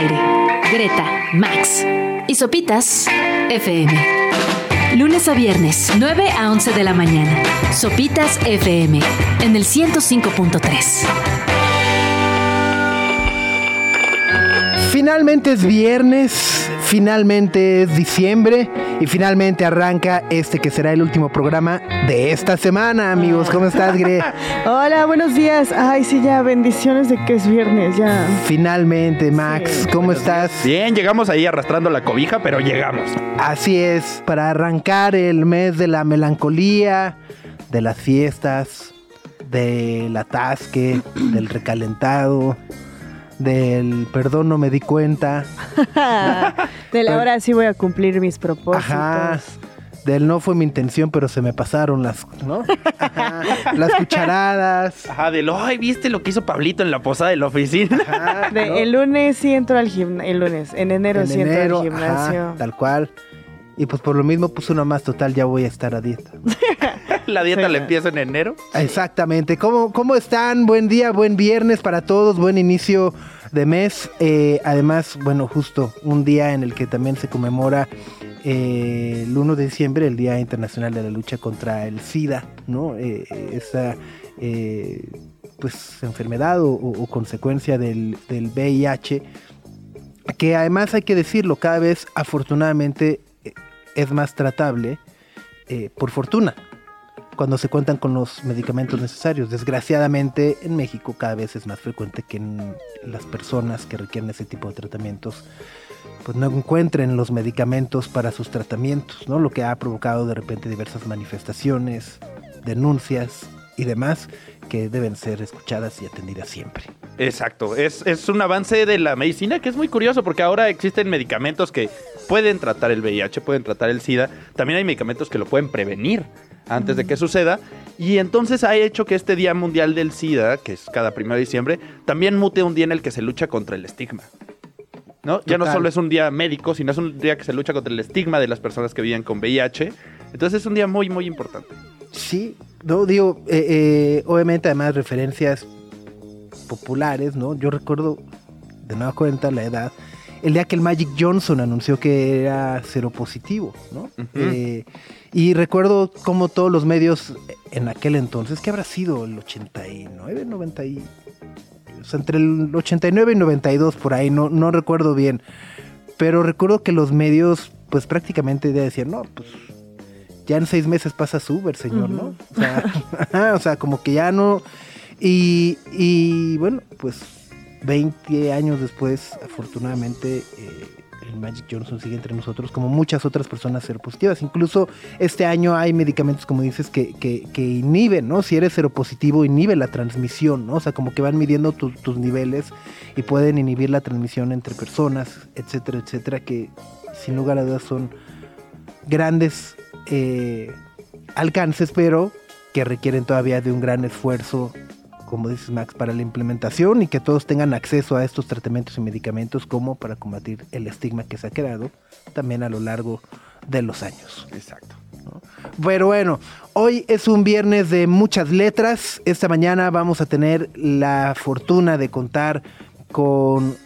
Greta, Max y Sopitas FM. Lunes a viernes, 9 a 11 de la mañana. Sopitas FM en el 105.3. Finalmente es viernes, finalmente es diciembre y finalmente arranca este que será el último programa de esta semana, amigos. ¿Cómo estás, Gre? Hola, buenos días. Ay, sí, ya, bendiciones de que es viernes, ya. Finalmente, Max, ¿cómo estás? Bien, llegamos ahí arrastrando la cobija, pero llegamos. Así es, para arrancar el mes de la melancolía, de las fiestas, del atasque, del recalentado del perdón no me di cuenta. de la hora sí voy a cumplir mis propósitos. Ajá. Del no fue mi intención, pero se me pasaron las, ¿no? las cucharadas. Ajá, del, ay, ¿viste lo que hizo Pablito en la posada de la oficina? Ajá, El lunes sí entro al gimnasio, el lunes, en enero sí entro al gimnasio. tal cual. Y pues por lo mismo puse una más total, ya voy a estar a dieta. La dieta le empieza en enero. Exactamente. ¿Cómo, ¿Cómo están? Buen día, buen viernes para todos, buen inicio de mes. Eh, además, bueno, justo un día en el que también se conmemora eh, el 1 de diciembre, el Día Internacional de la Lucha contra el SIDA, ¿no? Eh, esa pues enfermedad o, consecuencia del, del VIH que además hay que decirlo, cada vez afortunadamente es más tratable eh, por fortuna cuando se cuentan con los medicamentos necesarios. Desgraciadamente en México cada vez es más frecuente que las personas que requieren ese tipo de tratamientos pues no encuentren los medicamentos para sus tratamientos, ¿no? Lo que ha provocado de repente diversas manifestaciones, denuncias y demás que deben ser escuchadas y atendidas siempre. Exacto, es, es un avance de la medicina que es muy curioso porque ahora existen medicamentos que pueden tratar el VIH, pueden tratar el SIDA, también hay medicamentos que lo pueden prevenir antes de que suceda. Y entonces ha hecho que este Día Mundial del SIDA, que es cada 1 de diciembre, también mute un día en el que se lucha contra el estigma. ¿no? Ya no solo es un día médico, sino es un día que se lucha contra el estigma de las personas que viven con VIH. Entonces es un día muy, muy importante. Sí, no digo, eh, eh, obviamente además referencias populares, ¿no? Yo recuerdo, de nueva cuenta, la edad, el día que el Magic Johnson anunció que era seropositivo, ¿no? Eh, y recuerdo como todos los medios en aquel entonces, que habrá sido el 89, 90 y... O sea, entre el 89 y 92 por ahí, no, no recuerdo bien. Pero recuerdo que los medios, pues prácticamente decían, no, pues ya en seis meses pasa su Uber, señor, ¿no? O sea, o sea, como que ya no... Y, y bueno, pues 20 años después, afortunadamente, eh, el Magic Johnson sigue entre nosotros, como muchas otras personas seropositivas. Incluso este año hay medicamentos, como dices, que, que, inhiben, ¿no? Si eres seropositivo, inhibe la transmisión, ¿no? O sea, como que van midiendo tus niveles y pueden inhibir la transmisión entre personas, etcétera, etcétera, que sin lugar a dudas son grandes eh, alcances, pero que requieren todavía de un gran esfuerzo como dices Max, para la implementación y que todos tengan acceso a estos tratamientos y medicamentos como para combatir el estigma que se ha creado también a lo largo de los años. Exacto. Pero bueno, hoy es un viernes de muchas letras. Esta mañana vamos a tener la fortuna de contar con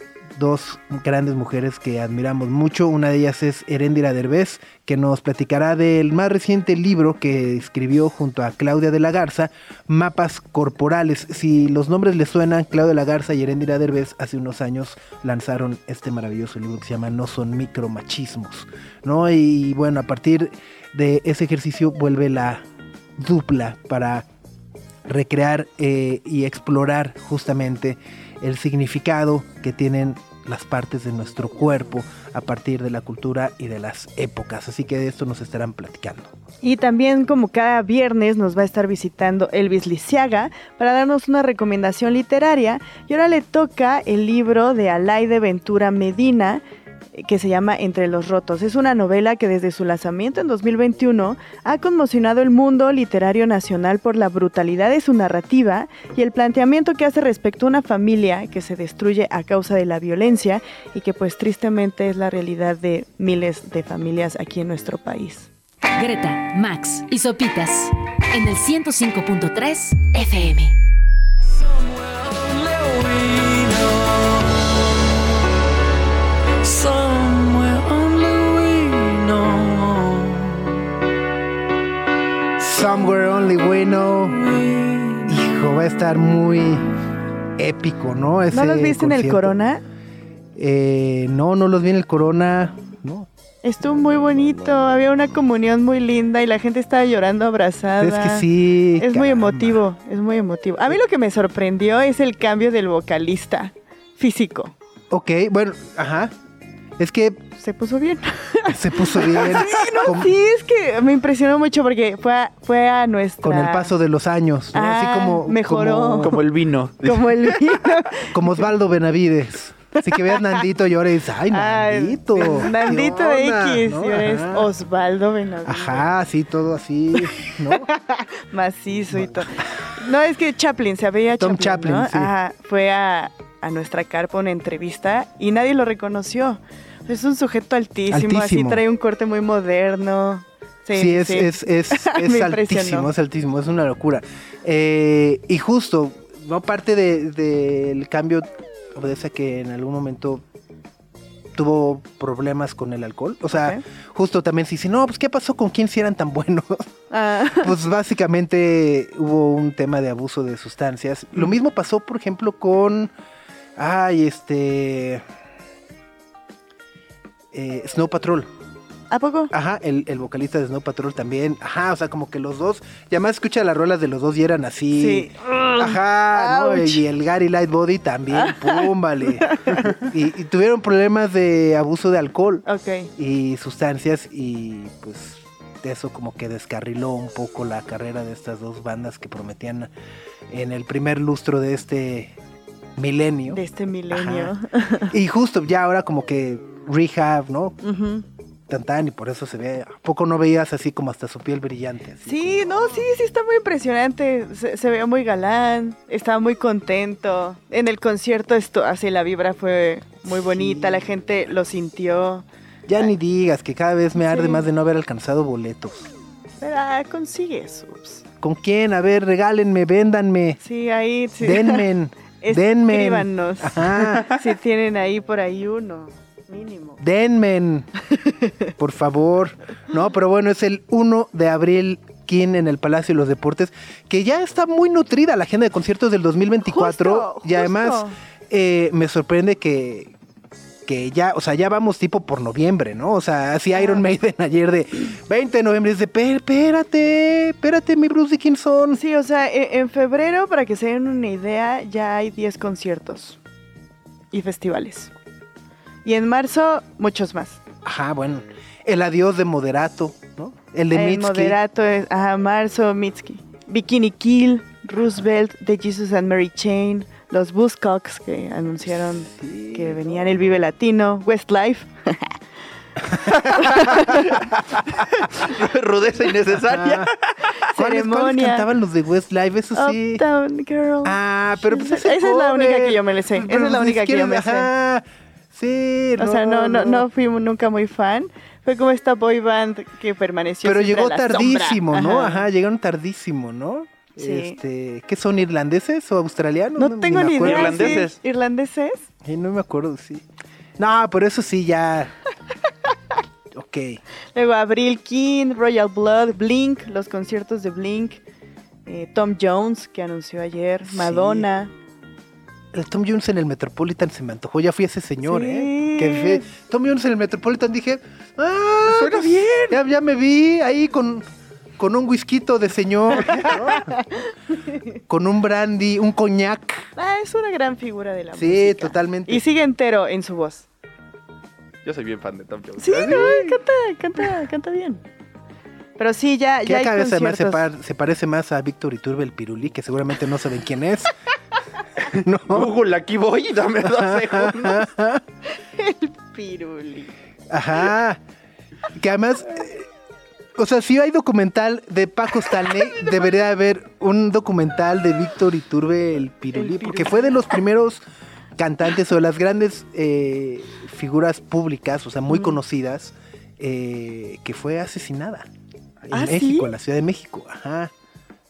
dos grandes mujeres que admiramos mucho. Una de ellas es Herendira Derbez, que nos platicará del más reciente libro que escribió junto a Claudia de la Garza, Mapas Corporales. Si los nombres les suenan, Claudia de la Garza y Herendira Derbez hace unos años lanzaron este maravilloso libro que se llama No son micromachismos. ¿no? Y bueno, a partir de ese ejercicio vuelve la dupla para recrear eh, y explorar justamente el significado que tienen las partes de nuestro cuerpo a partir de la cultura y de las épocas. Así que de esto nos estarán platicando. Y también como cada viernes nos va a estar visitando Elvis Lisiaga para darnos una recomendación literaria. Y ahora le toca el libro de Alaide Ventura Medina que se llama Entre los Rotos. Es una novela que desde su lanzamiento en 2021 ha conmocionado el mundo literario nacional por la brutalidad de su narrativa y el planteamiento que hace respecto a una familia que se destruye a causa de la violencia y que pues tristemente es la realidad de miles de familias aquí en nuestro país. Greta, Max y Sopitas en el 105.3 FM. Somewhere Only We Know. Hijo, va a estar muy épico, ¿no? ¿No los viste en el Corona? Eh, no, no los vi en el Corona. Estuvo muy bonito, había una comunión muy linda y la gente estaba llorando abrazada. Es que sí. Es muy emotivo, es muy emotivo. A mí lo que me sorprendió es el cambio del vocalista físico. Ok, bueno, ajá. Es que Se puso bien. se puso bien. con, Sí, es que me impresionó mucho porque fue a, fue a nuestra... con el paso de los años. ¿no? Así Ah, como. mejoró. Como, Como el vino. Como el vino. como Osvaldo Benavides. Así que veas Nandito y ahora dices, ay, Ay, Nandito. Nandito ¿qué onda? X, ¿No? y ahora es Ajá. Osvaldo Benavides. Ajá, así, todo así, ¿no? Macizo y todo. No, es que Chaplin, se veía Tom Chaplin, Chaplin, ¿no? sí. Ajá, fue a, a nuestra carpa una entrevista y nadie lo reconoció. Es un sujeto altísimo, así trae un corte muy moderno. Sí, Sí, es, sí. es, altísimo, es altísimo, es una locura. Eh, y justo, no parte de- del cambio obedece a que en algún momento tuvo problemas con el alcohol. O sea, justo también si dice, no, pues ¿qué pasó con quién si eran tan buenos? Ah, pues básicamente hubo un tema de abuso de sustancias. Lo mismo pasó, por ejemplo, con, ay, este... eh, Snow Patrol. ¿A poco? Ajá, el, el vocalista de Snow Patrol también. Ajá, o sea, como que los dos. Y además escucha las rolas de los dos y eran así. Sí. Ajá, ¿no? Y el Gary Lightbody también, pum, vale. Y, y tuvieron problemas de abuso de alcohol Ok. y sustancias y pues eso como que descarriló un poco la carrera de estas dos bandas que prometían en el primer lustro de este milenio. De este milenio. Y justo ya ahora como que rehab, ¿no? Tan tan y por eso se ve, ¿a poco no veías así como hasta su piel brillante? Sí, no, sí, sí está muy impresionante. Se, se veía muy galán, estaba muy contento. En el concierto esto, así la vibra fue muy Sí. bonita, la gente lo sintió. Ya ni digas que cada vez me arde Sí. más de no haber alcanzado boletos. Pero ah, consigue subs. ¿Con quién? A ver, regálenme, véndanme, Sí, ahí sí. denme, denme. Si tienen ahí por ahí uno, mínimo. denme, por favor. No, pero bueno, es el 1 de abril. King en el Palacio de los Deportes, que ya está muy nutrida la agenda de conciertos del 2024 Justo, y además justo. eh, me sorprende que, que ya, o sea, ya vamos tipo por noviembre, ¿no? O sea, así Iron Maiden ayer de 20 de noviembre, dice, "Pe- espérate, espérate, mi Bruce Dickinson. Sí, o sea, e- en febrero, para que se den una idea, ya hay 10 conciertos y festivales. Y en marzo, muchos más. Ajá, bueno, el adiós de Moderato, ¿no? El de el Mitski. moderato es, ajá, marzo, Mitski. Bikini Kill, Roosevelt, The Jesus and Mary Chain, los Buzzcocks que anunciaron Sí, que venían el Vive Latino, Westlife. Rudeza innecesaria. Ajá. ¿Cuáles, cuáles Ceremonia. cantaban los de Westlife? Eso sí. Uptown Girl. Ah, pero pues Esa es la única que yo me le sé. Esa Pero es la ni única que yo me sé. ajá. Sí, O sea, no, no, no fui nunca muy fan. Fue como esta boy band que permaneció Pero llegó a la tardísimo, sombra. ¿no? Ajá, llegaron tardísimo, ¿no? Sí. Este, ¿qué son irlandeses o australianos? No tengo ni idea. Irlandeses. sí. ¿Irlandeses? Sí, no me acuerdo, sí. No, pero eso sí ya. ok. Luego Abril King, Royal Blood, Blink, los conciertos de Blink, eh, Tom Jones, que anunció ayer, Sí. Madonna. El Tom Jones en el Metropolitan se me antojó. Ya fui ese señor, Sí. ¿eh? Que fue- Tom Jones en el Metropolitan dije. Ah, Suena pues, bien. Ya, ya me vi ahí con, con un whisky de señor. ¿no? con un brandy, un coñac. Ah, es una gran figura de la Sí, música. totalmente. Y sigue entero en su voz. Yo soy bien fan de Tom Jones. Sí, no, canta, canta, canta bien. Pero sí, ya, ya hay cada vez además se, conciertos. par- se parece más a Víctor Iturbe el Pirulí, que seguramente no saben quién es. no. Google, aquí voy, dame dos segundos. Piruli. Ajá. Que además, eh, o sea, si hay documental de Paco Stanley, debería haber un documental de Víctor Iturbe el Pirulí, porque fue de los primeros cantantes o de las grandes eh, figuras públicas, o sea, muy conocidas, eh, que fue asesinada en ¿Ah, sí? México, en la Ciudad de México. Ajá.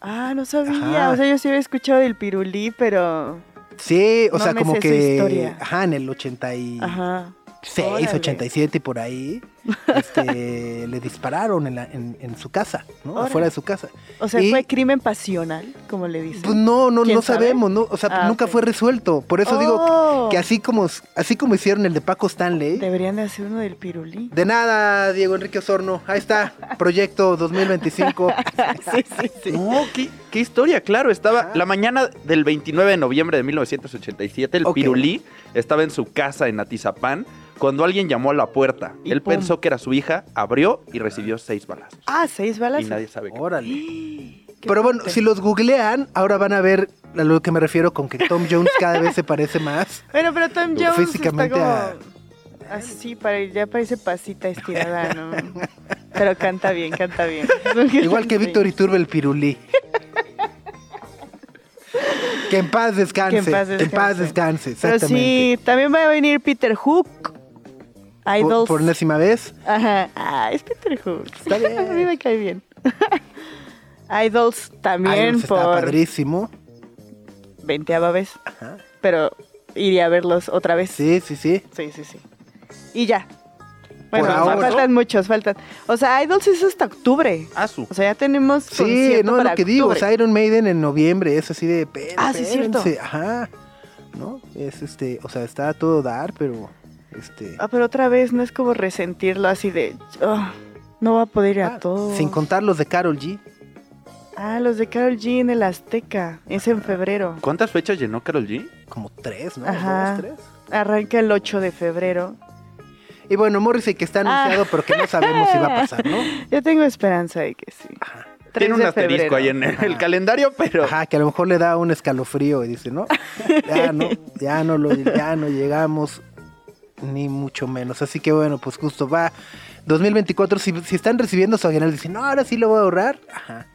Ah, no sabía. Ajá. O sea, yo sí había escuchado del Pirulí, pero. Sí, o No sea, me como sé su que. historia. Ajá, en el 86, Ajá. 86, Órale. 87 y por ahí. Este, le dispararon en, la- en- en su casa, ¿no? Órale. Afuera de su casa. O sea, Y- fue crimen pasional, como le dicen. Pues no, no, ¿Quién no sabe? sabemos, ¿no? O sea, Ah, nunca fue resuelto. Por eso Oh. digo que así como, así como hicieron el de Paco Stanley. Deberían de hacer uno del pirulí. De nada, Diego Enrique Osorno. Ahí está, proyecto 2025. sí, sí, sí. No, ¿qué, qué historia, claro. Estaba la mañana del 29 de noviembre de 1987, el Ok. Pirulí estaba en su casa en Atizapán cuando alguien llamó a la puerta. Y Él pum. pensó que era su hija, abrió y recibió seis balazos. Ah, seis balas. Y nadie sabe qué. Órale. Qué Pero bueno, fuerte. si los googlean, ahora van a ver a lo que me refiero con que Tom Jones cada vez se parece más. Bueno, pero Tom Jones Físicamente está a- como así, para, ya parece pasita estirada, ¿no? Pero canta bien, canta bien. Igual que. Víctor Iturbe el Pirulí. Que en paz descanse. Que en paz En paz descanse. descanse, Pero exactamente. sí, también va a venir Peter Hook. Por, Idols. por enésima vez. Ajá. Ah, es Peter Hook. Está bien. a mí me cae bien. Idols también Idols está por padrísimo. veinteava vez. Ajá. Pero iría a verlos otra vez. Sí, sí, sí. Sí, sí, sí. Y ya. Bueno, Por ahora. faltan muchos, faltan. O sea, Idols es hasta octubre. Ah, su. O sea, ya tenemos Sí, no, para lo que digo, o sea, Iron Maiden en noviembre es así de... "Esperen, Ah, sí, es cierto. espérense". Ajá. ¿No? Es este, o sea, está todo dar, pero... Este... Ah, pero otra vez no es como resentirlo así de... "Ah, no va a poder ir a ah, todos. Sin contar los de Carol G. Ah, los de Carol G en el Azteca. Es en febrero. ¿Cuántas fechas llenó Carol G? Como tres, ¿no? Ajá. Dos, tres. Arranca el 8 de febrero. Y bueno, Morrissey que está Ah. anunciado, pero que no sabemos si va a pasar, ¿no? Yo tengo esperanza de que sí. 3 Tiene un asterisco febrero. ahí en el calendario, pero Ajá, que a lo mejor le da un escalofrío y dice, no, ya no, ya no, lo, ya no llegamos ni mucho menos. Así que bueno, pues justo va 2024, si, si están recibiendo su aguinaldo, dicen, no, ahora sí lo voy a ahorrar. Ajá.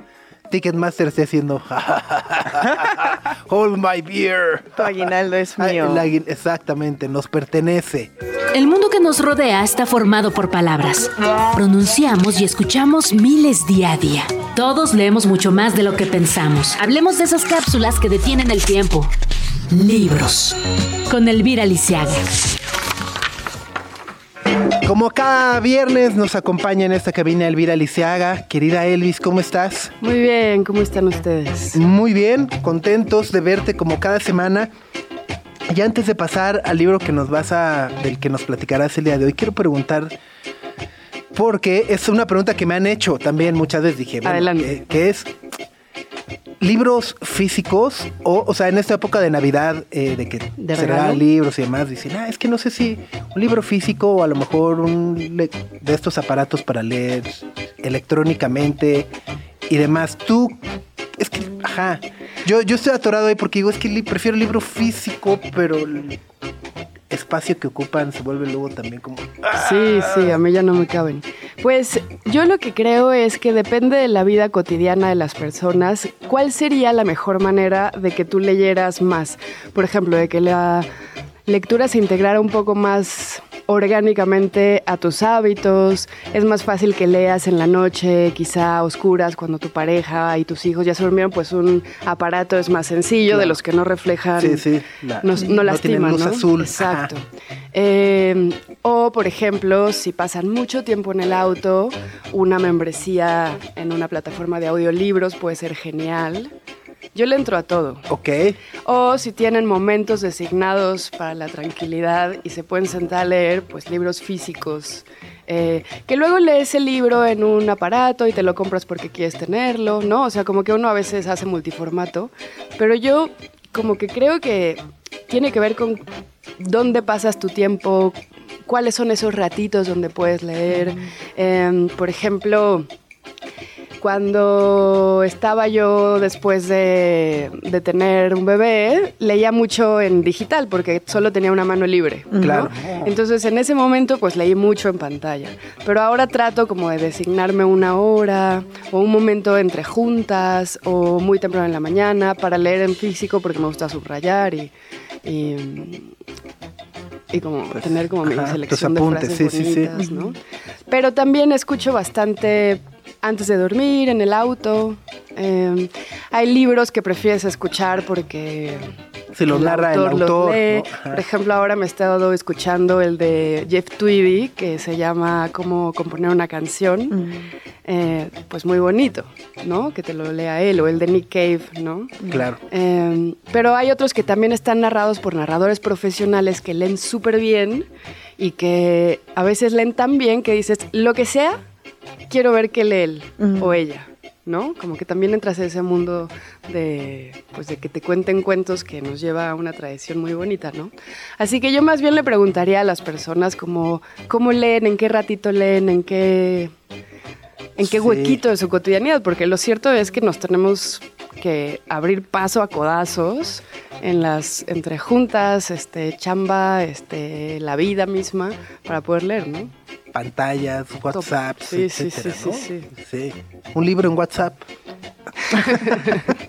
Ticketmaster está haciendo, hold my beer. Tu aguinaldo es Ah, mío. exactamente, nos pertenece. El mundo que nos rodea está formado por palabras. Pronunciamos y escuchamos miles día a día. Todos leemos mucho más de lo que pensamos. Hablemos de esas cápsulas que detienen el tiempo. Libros. Con Elvira Lisiaga. Como cada viernes nos acompaña en esta cabina Elvira Liceaga. Querida Elvis, ¿cómo estás? Muy bien, ¿cómo están ustedes? Muy bien, contentos de verte como cada semana. Y antes de pasar al libro que nos vas a, del que nos platicarás el día de hoy, quiero preguntar, porque es una pregunta que me han hecho también muchas veces, dije, bueno, Adelante. ¿qué, qué es? Libros físicos, o, o sea, en esta época de Navidad, eh, de que ¿De se regalan libros y demás, dicen, ah, es que no sé si un libro físico o a lo mejor un de estos aparatos para leer electrónicamente y demás. Tú, es que, ajá, yo, yo estoy atorado ahí porque digo, es que prefiero el libro físico, pero espacio que ocupan se vuelve luego también como... Sí, sí, a mí ya no me caben. Pues yo lo que creo es que depende de la vida cotidiana de las personas, cuál sería la mejor manera de que tú leyeras más. Por ejemplo, de que la lectura se integrara un poco más orgánicamente a tus hábitos. Es más fácil que leas en la noche, quizá a oscuras, cuando tu pareja y tus hijos ya se durmieron, pues un aparato es más sencillo, de los que no reflejan Sí, sí, la- no, no lastiman, luz ¿no? azul. Exacto. Eh, o, por ejemplo, si pasan mucho tiempo en el auto, una membresía en una plataforma de audiolibros puede ser genial. Yo le entro a todo. Ok, O si tienen momentos designados para la tranquilidad y se pueden sentar a leer, pues libros físicos. eh, que luego lees el libro en un aparato y te lo compras porque quieres tenerlo, ¿no? O sea, como que uno a veces hace multiformato. Pero yo como que creo que tiene que ver con dónde pasas tu tiempo, cuáles son esos ratitos donde puedes leer. Em, por ejemplo, cuando estaba yo después de, de tener un bebé, leía mucho en digital porque solo tenía una mano libre. ¿no? Claro. Entonces en ese momento pues leí mucho en pantalla. Pero ahora trato como de designarme una hora o un momento entre juntas o muy temprano en la mañana para leer en físico porque me gusta subrayar y... y y como tener como mi Pues, ajá, selección tus de apuntes, frases sí, sí, sí. bonitas, ¿no? Pero también escucho bastante antes de dormir, en el auto. Eh, hay libros que prefieres escuchar porque Se lo narra el los autor, lee. ¿no? Ajá. Por ejemplo, ahora me he estado escuchando el de Jeff Tweedy, que se llama Cómo componer una canción. Mm. Eh, pues muy bonito, ¿no? Que te lo lea él, o el de Nick Cave, ¿no? Claro. Eh, pero hay otros que también están narrados por narradores profesionales que leen súper bien y que a veces leen tan bien que dices, lo que sea, quiero ver qué lee él Ujú. o ella, ¿no? Como que también entras en ese mundo de, pues de que te cuenten cuentos que nos lleva a una tradición muy bonita, ¿no? Así que yo más bien le preguntaría a las personas como, ¿cómo leen? ¿En qué ratito leen? ¿En qué en qué Sí. huequito de su cotidianidad, porque lo cierto es que nos tenemos que abrir paso a codazos en las entre juntas, este chamba, este la vida misma para poder leer, ¿no? Pantallas, WhatsApp, Sí, sí, etcétera, sí, ¿no? sí, Sí. Un libro en WhatsApp.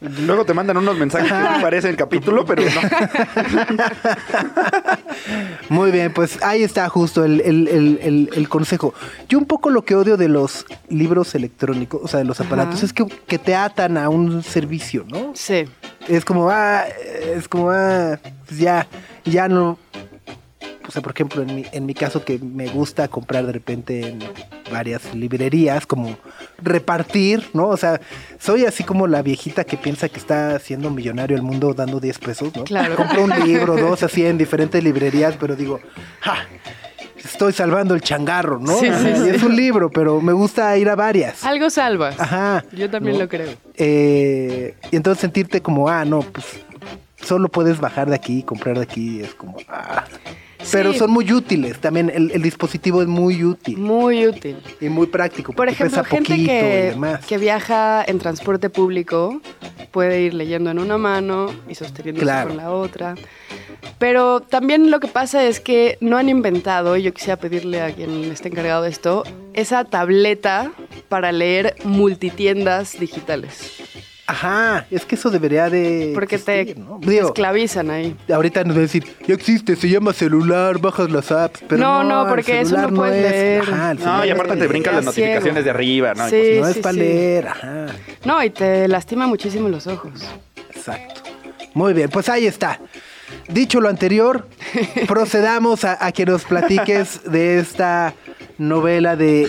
Luego te mandan unos mensajes que sí parecen capítulo, pero no. Muy bien, pues ahí está justo el, el- el- el- el consejo. Yo un poco lo que odio de los libros electrónicos, o sea, de los aparatos, Ajá. es que, que te atan a un servicio, ¿no? Sí. Es como, ah, es como, ah, pues ya, ya no. O sea, por ejemplo, en mi, en mi caso que me gusta comprar de repente en varias librerías, como repartir, ¿no? O sea, soy así como la viejita que piensa que está haciendo millonario el mundo dando 10 pesos, ¿no? Claro. Compro un libro, dos, así en diferentes librerías, pero digo, ¡ja! Estoy salvando el changarro, ¿no? Sí, sí, sí. es un libro, pero me gusta ir a varias. Algo salvas. Ajá. Yo también ¿no? lo creo. Eh, y entonces sentirte como, ah, no, pues solo puedes bajar de aquí y comprar de aquí, es como, ah. Pero Sí. son muy útiles, también el, el dispositivo es muy útil Muy útil. y muy práctico. Por ejemplo, pesa gente que, viaja en transporte público puede ir leyendo en una mano y sosteniéndose Claro. con la otra. Pero también lo que pasa es que no han inventado, y yo quisiera pedirle a quien esté encargado de esto, esa tableta para leer multitiendas digitales. Ajá, es que eso debería de Porque existir, te, ¿no? Digo, esclavizan ahí. ahorita nos va a decir, ya existe, se llama celular, bajas las apps, pero No, no, no, el porque eso celular no puedes es- leer. Ajá, el No, y aparte te brincan las ciego. notificaciones de arriba, ¿no? Sí. No es para sí. leer, ajá. No, y te lastima muchísimo los ojos. Exacto. Muy bien, pues ahí está. Dicho lo anterior, procedamos a, a que nos platiques de esta novela de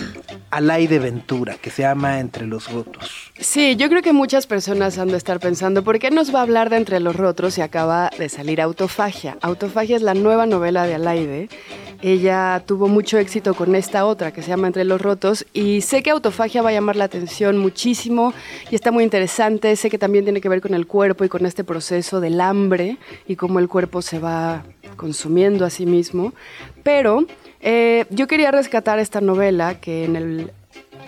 Alay de Ventura que se llama Entre los Rotos. Sí, yo creo que muchas personas han de estar pensando, ¿por qué nos va a hablar de Entre los Rotros si acaba de salir Autofagia? Autofagia es la nueva novela de Alaide. Ella tuvo mucho éxito con esta otra que se llama Entre los Rotos y sé que Autofagia va a llamar la atención muchísimo y está muy interesante. Sé que también tiene que ver con el cuerpo y con este proceso del hambre y cómo el cuerpo se va consumiendo a sí mismo. Pero eh, yo quería rescatar esta novela que en el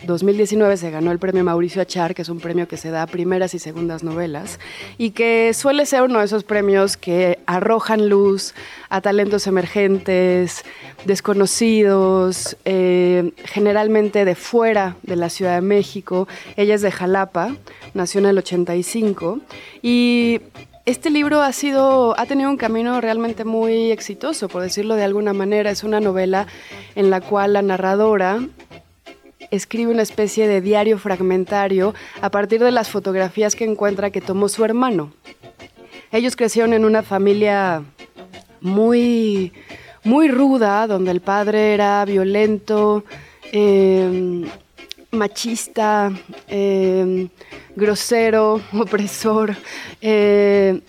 2019 se ganó el premio Mauricio Achar, que es un premio que se da a primeras y segundas novelas, y que suele ser uno de esos premios que arrojan luz a talentos emergentes, desconocidos, eh, generalmente de fuera de la Ciudad de México. Ella es de Jalapa, nació en el 85, y este libro ha sido, ha tenido un camino realmente muy exitoso, por decirlo de alguna manera. Es una novela en la cual la narradora escribe una especie de diario fragmentario a partir de las fotografías que encuentra que tomó su hermano. Ellos crecieron en una familia muy, muy ruda, donde el padre era violento, eh, machista, eh, grosero, opresor. eh,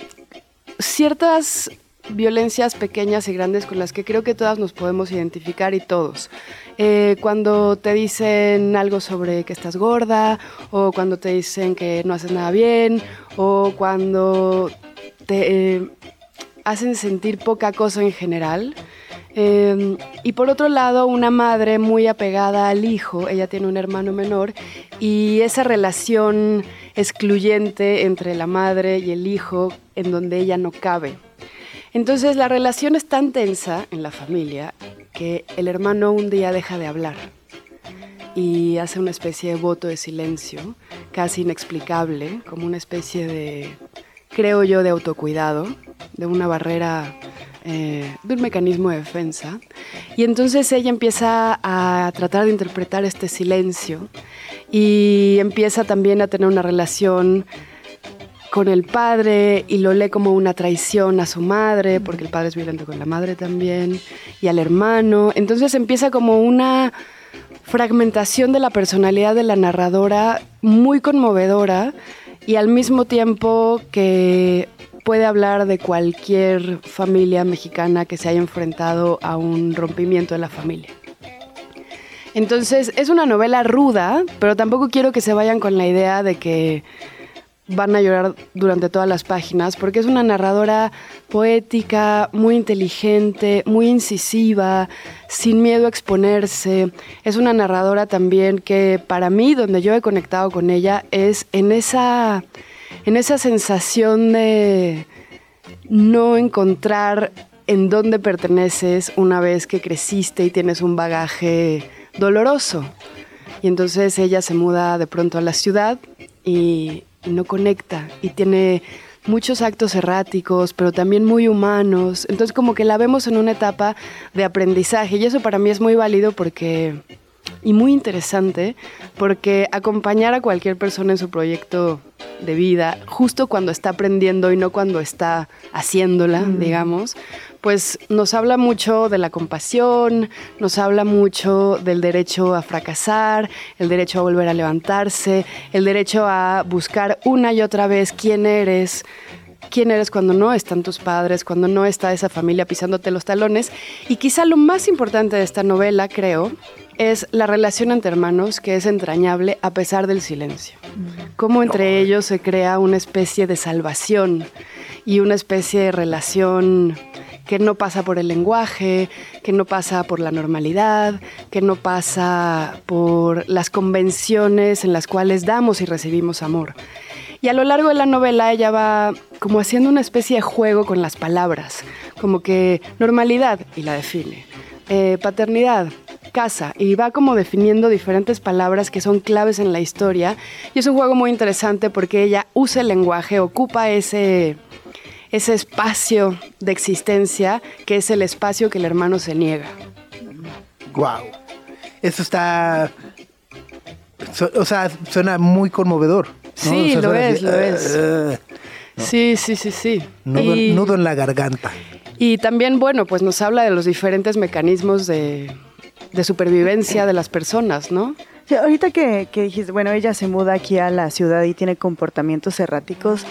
ciertas violencias pequeñas y grandes con las que creo que todas nos podemos identificar y todos. Eh, cuando te dicen algo sobre que estás gorda, o cuando te dicen que no haces nada bien, o cuando te eh, hacen sentir poca cosa en general. Eh, y por otro lado, una madre muy apegada al hijo, ella tiene un hermano menor, y esa relación excluyente entre la madre y el hijo en donde ella no cabe. Entonces la relación es tan tensa en la familia que el hermano un día deja de hablar y hace una especie de voto de silencio, casi inexplicable, como una especie de, creo yo, de autocuidado, de una barrera, eh, de un mecanismo de defensa. Y entonces ella empieza a tratar de interpretar este silencio y empieza también a tener una relación con el padre y lo lee como una traición a su madre, porque el padre es violento con la madre también, y al hermano. Entonces empieza como una fragmentación de la personalidad de la narradora muy conmovedora y al mismo tiempo que puede hablar de cualquier familia mexicana que se haya enfrentado a un rompimiento de la familia. Entonces es una novela ruda, pero tampoco quiero que se vayan con la idea de que van a llorar durante todas las páginas, porque es una narradora poética, muy inteligente, muy incisiva, sin miedo a exponerse. Es una narradora también que para mí, donde yo he conectado con ella, es en esa, en esa sensación de no encontrar en dónde perteneces una vez que creciste y tienes un bagaje doloroso. Y entonces ella se muda de pronto a la ciudad y, no conecta y tiene muchos actos erráticos, pero también muy humanos. Entonces como que la vemos en una etapa de aprendizaje y eso para mí es muy válido porque y muy interesante porque acompañar a cualquier persona en su proyecto de vida, justo cuando está aprendiendo y no cuando está haciéndola, digamos, pues nos habla mucho de la compasión, nos habla mucho del derecho a fracasar, el derecho a volver a levantarse, el derecho a buscar una y otra vez quién eres, quién eres cuando no están tus padres, cuando no está esa familia pisándote los talones. Y quizá lo más importante de esta novela, creo, es la relación entre hermanos que es entrañable a pesar del silencio. Cómo entre ellos se crea una especie de salvación y una especie de relación que no pasa por el lenguaje, que no pasa por la normalidad, que no pasa por las convenciones en las cuales damos y recibimos amor. Y a lo largo de la novela ella va como haciendo una especie de juego con las palabras, como que normalidad, y la define, eh, paternidad, casa y va como definiendo diferentes palabras que son claves en la historia y es un juego muy interesante porque ella usa el lenguaje, ocupa ese, ese espacio de existencia que es el espacio que el hermano se niega. Wow. Eso está. o sea, suena muy conmovedor. Sí, lo es, lo es. Eh, sí, sí, sí, sí. Nudo, en la garganta. Y también, bueno, pues nos habla de los diferentes mecanismos de, supervivencia de las personas, ¿no? ahorita que, que, dijiste, bueno, ella se muda aquí a la ciudad y tiene comportamientos erráticos,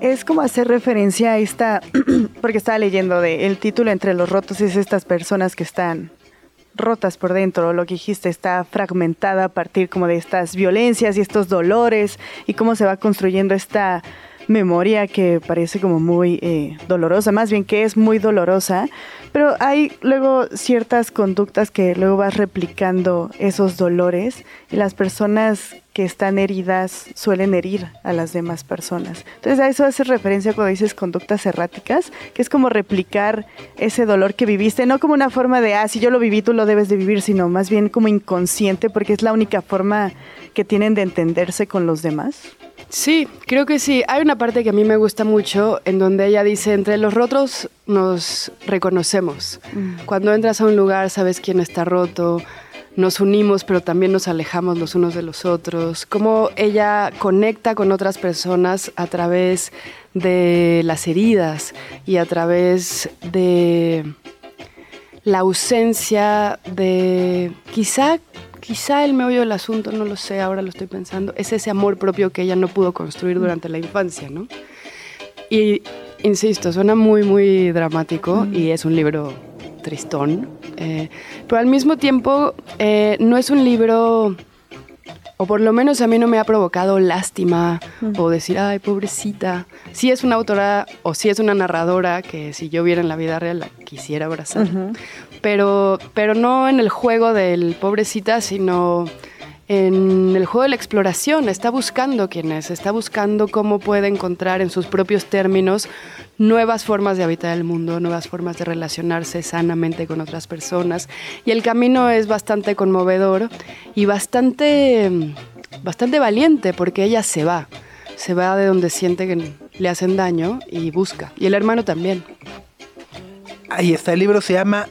es como hacer referencia a esta, porque estaba leyendo de el título Entre los rotos es estas personas que están rotas por dentro, lo que dijiste está fragmentada a partir como de estas violencias y estos dolores y cómo se va construyendo esta memoria que parece como muy eh, dolorosa, más bien que es muy dolorosa, pero hay luego ciertas conductas que luego vas replicando esos dolores y las personas que están heridas suelen herir a las demás personas. Entonces a eso hace referencia cuando dices conductas erráticas, que es como replicar ese dolor que viviste, no como una forma de, ah, si yo lo viví, tú lo debes de vivir, sino más bien como inconsciente, porque es la única forma que tienen de entenderse con los demás. Sí, creo que sí. Hay una parte que a mí me gusta mucho en donde ella dice, entre los rotos nos reconocemos. Mm. Cuando entras a un lugar sabes quién está roto, nos unimos pero también nos alejamos los unos de los otros. Cómo ella conecta con otras personas a través de las heridas y a través de la ausencia de quizá quizá el meollo del asunto, no lo sé, ahora lo estoy pensando, es ese amor propio que ella no pudo construir durante la infancia, ¿no? Y insisto, suena muy, muy dramático y es un libro tristón, eh, pero al mismo tiempo eh, no es un libro, o por lo menos a mí no me ha provocado lástima o decir, ay, pobrecita. Sí es una autora o sí es una narradora que si yo viera en la vida real la quisiera abrazar, pero, pero no en el juego del pobrecita, sino en el juego de la exploración. Está buscando quién es, está buscando cómo puede encontrar en sus propios términos nuevas formas de habitar el mundo, nuevas formas de relacionarse sanamente con otras personas. Y el camino es bastante conmovedor y bastante, bastante valiente porque ella se va. Se va de donde siente que le hacen daño y busca. Y el hermano también. Ahí está, el libro se llama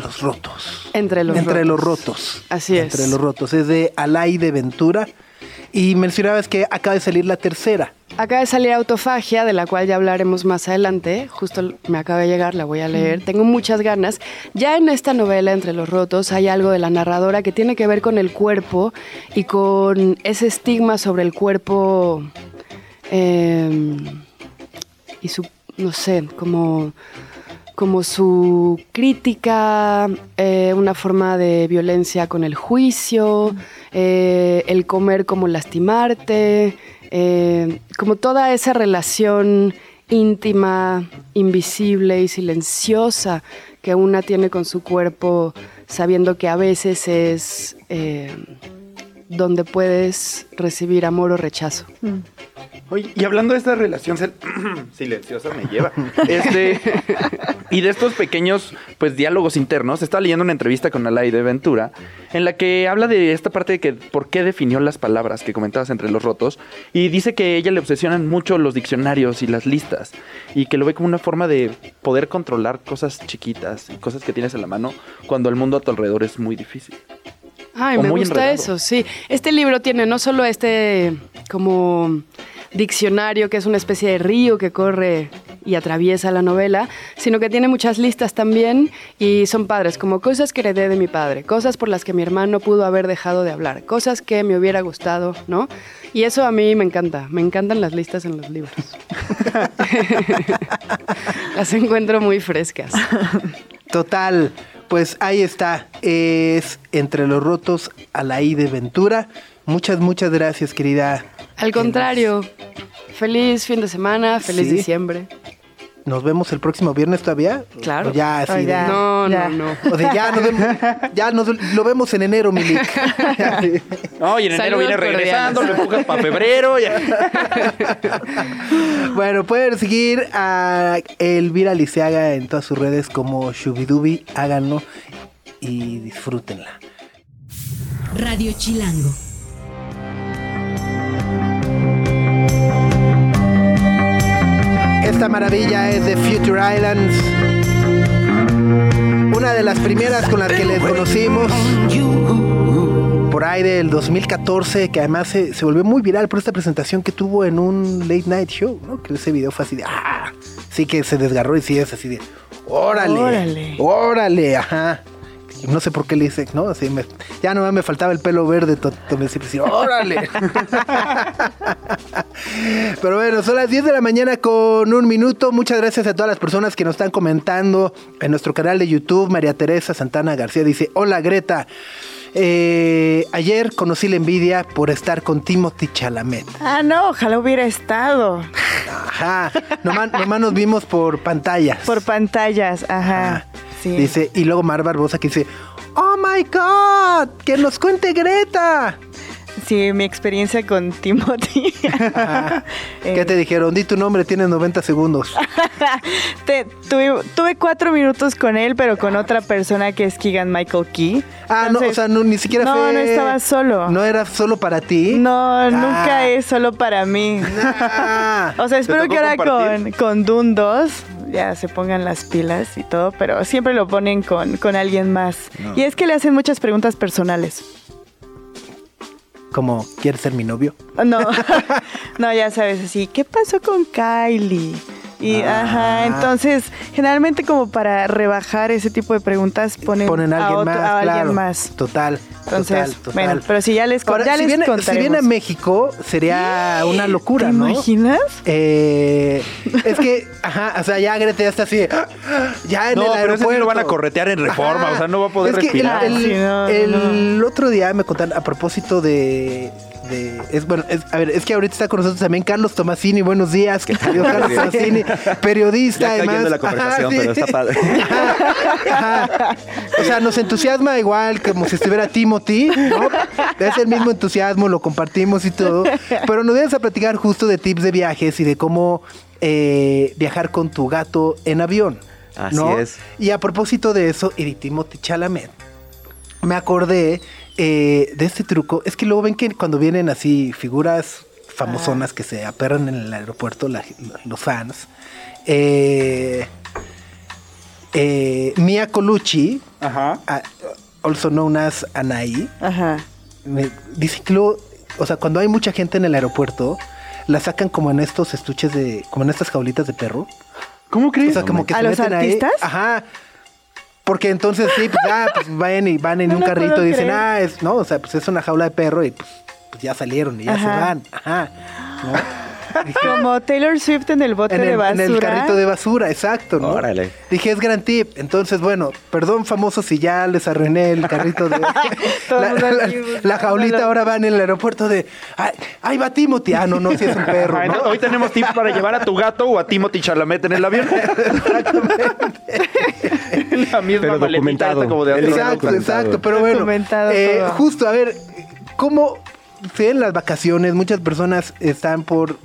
los rotos. Entre los Entre los rotos. Así es. Entre los rotos. Es de Alay de Ventura. Y mencionabas que acaba de salir la tercera. acaba de salir Autofagia, de la cual ya hablaremos más adelante. Justo me acaba de llegar, la voy a leer. Tengo muchas ganas. Ya en esta novela, Entre los Rotos, hay algo de la narradora que tiene que ver con el cuerpo y con ese estigma sobre el cuerpo eh, y su, no sé, como como su crítica, eh, una forma de violencia con el juicio, eh, el comer como lastimarte, eh, como toda esa relación íntima, invisible y silenciosa que una tiene con su cuerpo, sabiendo que a veces es donde puedes recibir amor o rechazo. Mm. Oye, y hablando de esta relación silenciosa me lleva. Este, y de estos pequeños pues diálogos internos, estaba leyendo una entrevista con Alay de Ventura en la que habla de esta parte de que por qué definió las palabras que comentabas entre los rotos y dice que a ella le obsesionan mucho los diccionarios y las listas y que lo ve como una forma de poder controlar cosas chiquitas y cosas que tienes en la mano cuando el mundo a tu alrededor es muy difícil. Ay, me gusta eso, sí. Este libro tiene no solo este como diccionario que es una especie de río que corre y atraviesa la novela, sino que tiene muchas listas también y son padres, como cosas que heredé de mi padre, cosas por las que mi hermano pudo haber dejado de hablar, cosas que me hubiera gustado, ¿no? Y eso a mí me encanta, me encantan las listas en los libros. las encuentro muy frescas. Total. Pues ahí está, es Entre los Rotos a la I de Ventura. Muchas, muchas gracias, querida. Al contrario, feliz fin de semana, feliz Sí. diciembre. Nos vemos el próximo viernes todavía. Claro. O ya, así de- ya. No, Ya. no, no. O sea, ya, nos vemos, ya nos- lo vemos en enero, Milik. No, y en enero Saludos viene regresando, lo empujas para febrero. Ya. bueno, pueden seguir a Elvira Liceaga en todas sus redes como Shubidubi. Háganlo y disfrútenla. Radio Chilango. Esta maravilla es de Future Islands. Una de las primeras con las que les conocimos. Por ahí del 2014, que además se, se volvió muy viral por esta presentación que tuvo en un late night show, ¿no? Que ese video fue así de ¡ah! Sí que se desgarró y sí es así de ¡Órale! Órale. ¡Órale! Ajá. No sé por qué le hice, ¿no? Así me, ya nomás me faltaba el pelo verde, me decía, así, ¡órale! Pero bueno, son las 10 de la mañana con un minuto. Muchas gracias a todas las personas que nos están comentando en nuestro canal de YouTube. María Teresa Santana García dice, hola Greta. Eh, ayer conocí la envidia por estar con Timothy Chalamet. Ah, no, ojalá hubiera estado Ajá. Nomás, nomás nos vimos por pantallas. por pantallas, ajá. Sí. Dice, y luego Mar Barbosa que dice, Oh my God, que nos cuente Greta. Sí, mi experiencia con Timothy. ¿Qué te dijeron? Di tu nombre, tienes 90 segundos. te- tuve, tuve cuatro minutos con él, pero con otra persona que es Keegan Michael Key. Ah, no, o sea, no, ni siquiera no, fue... no estaba solo. No era solo para ti. No, nunca Ah. es solo para mí. O sea, espero que ahora con, con Dune 2 ya se pongan las pilas y todo, pero siempre lo ponen con, con alguien más. Y es que le hacen muchas preguntas personales. Como, ¿quieres ser mi novio? No, no, ya sabes, así, ¿qué pasó con Kylie? Y, Ah. ajá, entonces, generalmente como para rebajar ese tipo de preguntas ponen, Ponen a alguien otro- más, a alguien claro. más. Total, Entonces, total, total. bueno, pero si ya les, con- Ahora, ya si, les viene, si viene a México, sería una locura, ¿Te ¿no? imaginas? Eh, es que, ajá, o sea, ya Greta ya está así, ¡ah! ya en No, el pero ese sí lo van a corretear en reforma, Ajá. o sea, no va a poder es que el- respirar. El, Sí, no, no, el otro día me contaron a propósito de, de- es bueno, es- a ver, es que ahorita está con nosotros también Carlos Tomasini, buenos días, Carlos Tomasini, periodista Ya además. la conversación, pero está padre. Ajá, ajá. O sea, nos entusiasma igual como si estuviera Timothy, ¿no? Es el mismo entusiasmo, lo compartimos y todo. Pero nos vienes a platicar justo de tips de viajes y de cómo eh, viajar con tu gato en avión. Así ¿no? es. Y a propósito de eso, y de Timothy Chalamet, me acordé eh, de este truco. Es que luego ven que cuando vienen así figuras famosonas que se aperran en el aeropuerto, la- los fans, eh, eh, Mia Colucci, Ajá. also known as Anaí, Ajá. me dice que luego, o sea, cuando hay mucha gente en el aeropuerto, las sacan como en estos estuches de, como en estas jaulitas de perro. ¿Cómo O crees? sea, como que ¿A se los meten ahí. artistas? Ajá. Porque entonces sí, pues, ah, pues vayan y van en No un carrito y dicen, creer. ah, es, no, o sea, pues es una jaula de perro y pues, pues ya salieron y ya se van. Ajá. ¿no? Dije, Como Taylor Swift en el bote en, de basura. en el carrito de basura, exacto, ¿no? Órale. Dije, es gran tip. Entonces, bueno, perdón, famosos, si ya les arruiné el carrito de. Todo la, el mundo la- aquí la jaulita ahora van en el aeropuerto de. Ay, ahí va Timothy. Ah, no, no, si es un perro, ¿no? Hoy tenemos tips para llevar a tu gato o a Timothy Chalamet en el avión. La misma Pero maletita como de. Exacto, exacto. Pero bueno, eh, justo, a ver, ¿cómo se en las vacaciones? Muchas personas están por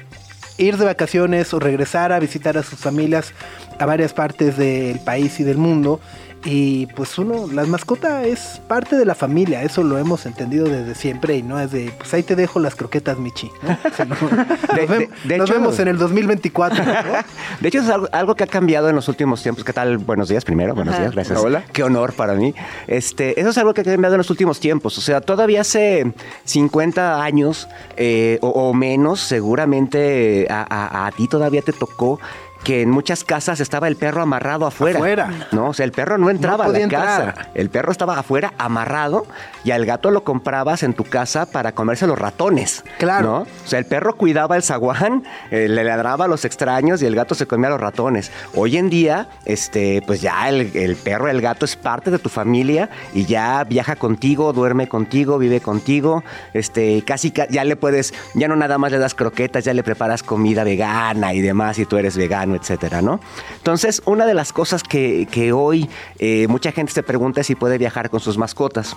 ir de vacaciones o regresar a visitar a sus familias a varias partes del país y del mundo. Y pues uno, la mascota es parte de la familia, eso lo hemos entendido desde siempre y no es de, pues ahí te dejo las croquetas, Michi. ¿no? O sea, no- De- nos, vem- de- de nos hecho- vemos en el 2024. ¿no? De hecho, es algo, algo que ha cambiado en los últimos tiempos. ¿Qué tal? Buenos días primero. Buenos Ajá. días, gracias. Hola. Qué honor para mí. Este, eso es algo que ha cambiado en los últimos tiempos. O sea, todavía hace 50 años eh, o, o menos, seguramente a, a- a ti todavía te tocó que en muchas casas estaba el perro amarrado afuera. Afuera. No, o sea, el perro no entraba a podía la casa. entrar. El perro estaba afuera amarrado y al gato lo comprabas en tu casa para comerse los ratones. Claro. ¿no? O sea, el perro cuidaba el zaguán, eh, le ladraba a los extraños y el gato se comía a los ratones. Hoy en día, este, pues ya el, el perro, el gato es parte de tu familia y ya viaja contigo, duerme contigo, vive contigo. Este, casi ca- ya le puedes, ya no nada más le das croquetas, ya le preparas comida vegana y demás, y tú eres vegano, etcétera, ¿no? Entonces, una de las cosas que, que hoy eh, mucha gente se pregunta es si puede viajar con sus mascotas.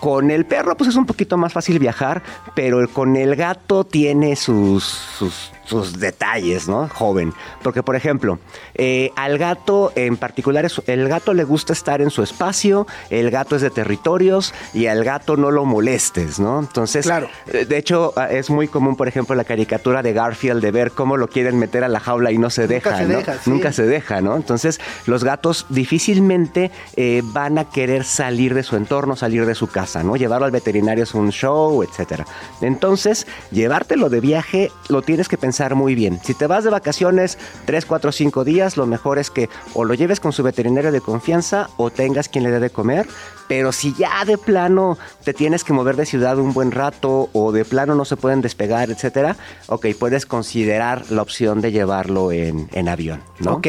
Con el perro, pues es un poquito más fácil viajar, pero con el gato tiene sus, sus, sus detalles, ¿no? Joven. Porque, por ejemplo, eh, al gato en particular, es- el gato le gusta estar en su espacio, el gato es de territorios y al gato no lo molestes, ¿no? Entonces, Claro. eh, de hecho, ah, es muy común, por ejemplo, la caricatura de Garfield de ver cómo lo quieren meter a la jaula y no se Nunca deja, se ¿no? deja, sí. Nunca se deja, ¿no? Entonces, los gatos difícilmente eh, van a querer salir de su entorno, salir de su casa, ¿no? Llevarlo al veterinario es un show, etcétera. Entonces, llevártelo de viaje lo tienes que pensar muy bien. Si te vas de vacaciones 3, 4, 5 días, lo mejor es que o lo lleves con su veterinario de confianza o tengas quien le dé de comer. Pero si ya de plano te tienes que mover de ciudad un buen rato o de plano no se pueden despegar, etcétera, ok, puedes considerar la opción de llevarlo en, en avión, ¿no? Ok.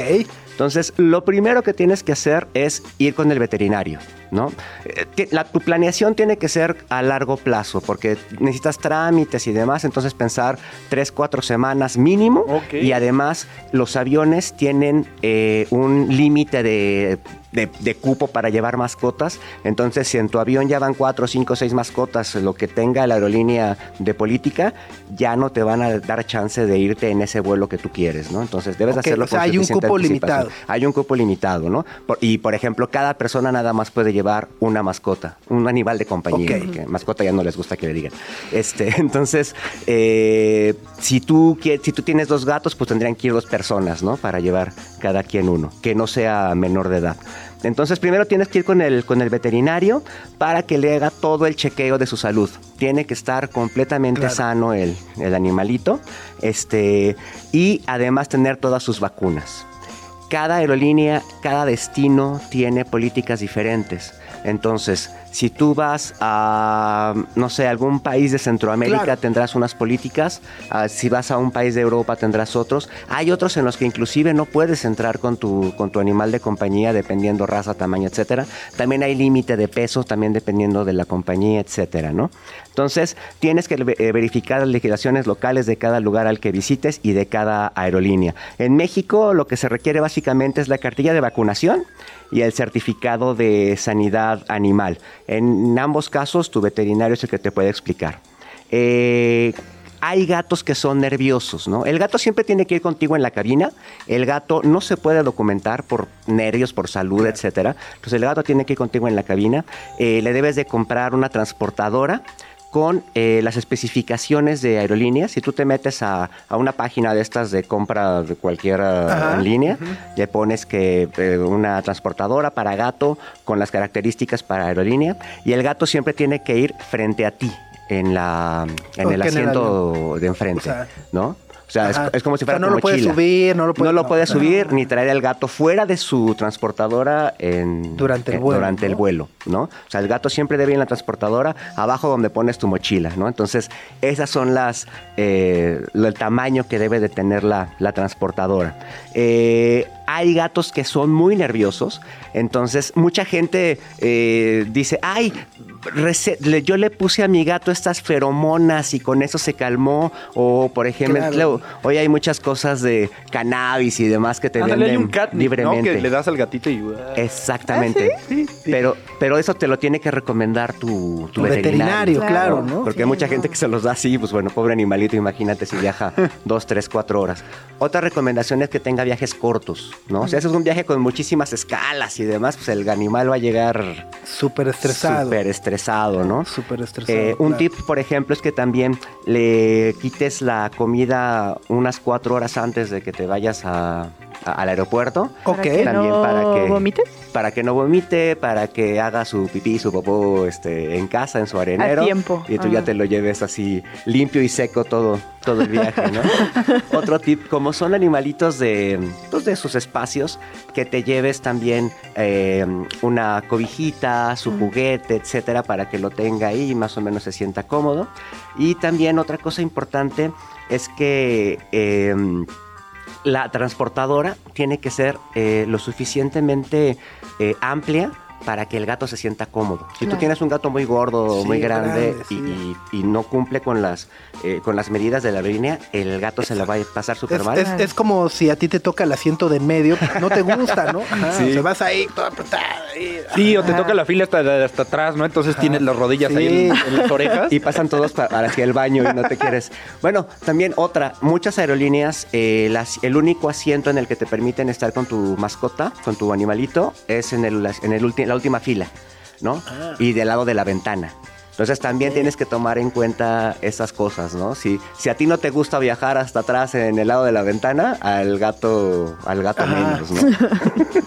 Entonces, lo primero que tienes que hacer es ir con el veterinario, ¿no? Eh, la- tu planeación tiene que ser a largo plazo, porque necesitas trámites y demás, entonces pensar tres, cuatro semanas mínimo, y además los aviones tienen eh, un límite de, de- de cupo para llevar mascotas, entonces si en tu avión ya van cuatro, cinco, seis mascotas, lo que tenga la aerolínea de política, ya no te van a dar chance de irte en ese vuelo que tú quieres, ¿no? Entonces debes Ok, hacerlo o sea, con hay un cupo limitado. Hay un cupo limitado, ¿no? Por- y, por ejemplo, cada persona nada más puede llevar una mascota, un animal de compañía, Ok. porque mascota ya no les gusta que le digan. Este, entonces, eh, si, tú, si tú tienes dos gatos, pues tendrían que ir dos personas, ¿no? Para llevar cada quien uno, que no sea menor de edad. Entonces, primero tienes que ir con el, con el veterinario para que le haga todo el chequeo de su salud. Tiene que estar completamente Claro. sano el, el animalito. Este, y además tener todas sus vacunas cada aerolínea, cada destino tiene políticas diferentes. Entonces, si tú vas a, no sé, algún país de Centroamérica, Claro. tendrás unas políticas. Ah, si vas a un país de Europa, tendrás otros. Hay otros en los que inclusive no puedes entrar con tu, con tu animal de compañía, dependiendo raza, tamaño, etcétera. También hay límite de peso, también dependiendo de la compañía, etcétera, ¿no? Entonces, tienes que eh, verificar las legislaciones locales de cada lugar al que visites y de cada aerolínea. En México, lo que se requiere básicamente es la cartilla de vacunación y el certificado de sanidad animal. En ambos casos, tu veterinario es el que te puede explicar. Eh, hay gatos que son nerviosos, ¿no? El gato siempre tiene que ir contigo en la cabina. El gato no se puede documentar por nervios, por salud, etcétera. Entonces el gato tiene que ir contigo en la cabina. Eh, le debes de comprar una transportadora con eh, las especificaciones de aerolíneas. Si tú te metes a, a una página de estas de compra de cualquier Ajá. en línea, le pones que eh, una transportadora para gato con las características para aerolínea y el gato siempre tiene que ir frente a ti en la en el en el asiento de enfrente, O sea, ¿no? O sea, es, como si O sea, fuera no tu lo puedes mochila. subir, no lo puedes- No lo no, puedes no. subir ni traer el gato fuera de su transportadora en, Durante el en- vuelo, durante el ¿no? vuelo, ¿no? O sea, el gato siempre debe ir en la transportadora abajo donde pones tu mochila, ¿no? Entonces, esas son las eh, lo- el tamaño que debe de tener la, la transportadora. Eh, hay gatos que son muy nerviosos, entonces mucha gente eh, dice, ay, yo le puse a mi gato estas feromonas y con eso se calmó, o por ejemplo, Claro. hoy hay muchas cosas de cannabis y demás que te hay venden un cat, ¿no? libremente. Que le das al gatito y... Exactamente. Sí, sí. Pero, pero eso te lo tiene que recomendar tu, tu Tu veterinario, Claro. claro, ¿no? Porque hay mucha gente que se los da así, pues bueno, pobre animalito, imagínate si viaja dos, tres, cuatro horas. Otra recomendación es que tenga viajes cortos, ¿no? Si haces un viaje con muchísimas escalas y demás, pues el animal va a llegar Súper estresado. súper estresado, ¿no? Súper estresado. Eh, un claro. tip, por ejemplo, es que también le quites la comida unas cuatro horas antes de que te vayas a- al aeropuerto. Ok. Para que También no para que- vomite. Para que no vomite, para que haga su pipí, su popó este, en casa, en su arenero. A tiempo. Y tú ya te lo lleves así limpio y seco todo, todo el viaje, ¿no? Otro tip, como son animalitos de, pues, de sus espacios, que te lleves también eh, una cobijita, su juguete, etcétera, para que lo tenga ahí y más o menos se sienta cómodo. Y también otra cosa importante es que eh, la transportadora tiene que ser eh, lo suficientemente eh, amplia para que el gato se sienta cómodo. Si tú tienes un gato muy gordo, Sí, muy grande, grande, y, sí. y- y no cumple con las, eh, con las medidas de la línea, el gato se la va a pasar súper mal. es- es como si a ti te toca el asiento de medio, no te gusta, ¿no? Ajá, Sí. O sea, vas ahí toda apretada. Sí, o te toca la fila hasta, hasta atrás, ¿no? Entonces tienes las rodillas ahí en, las orejas. Y pasan todos para hacia el baño y no te quieres. Bueno, también otra, muchas aerolíneas, eh, las- el único asiento en el que te permiten estar con tu mascota, con tu animalito, es en, el, en el ulti- la última fila, ¿no? Y del lado de la ventana. Entonces también tienes que tomar en cuenta esas cosas, ¿no? Si, si a ti no te gusta viajar hasta atrás en el lado de la ventana, al gato, al gato Ajá. menos, ¿no?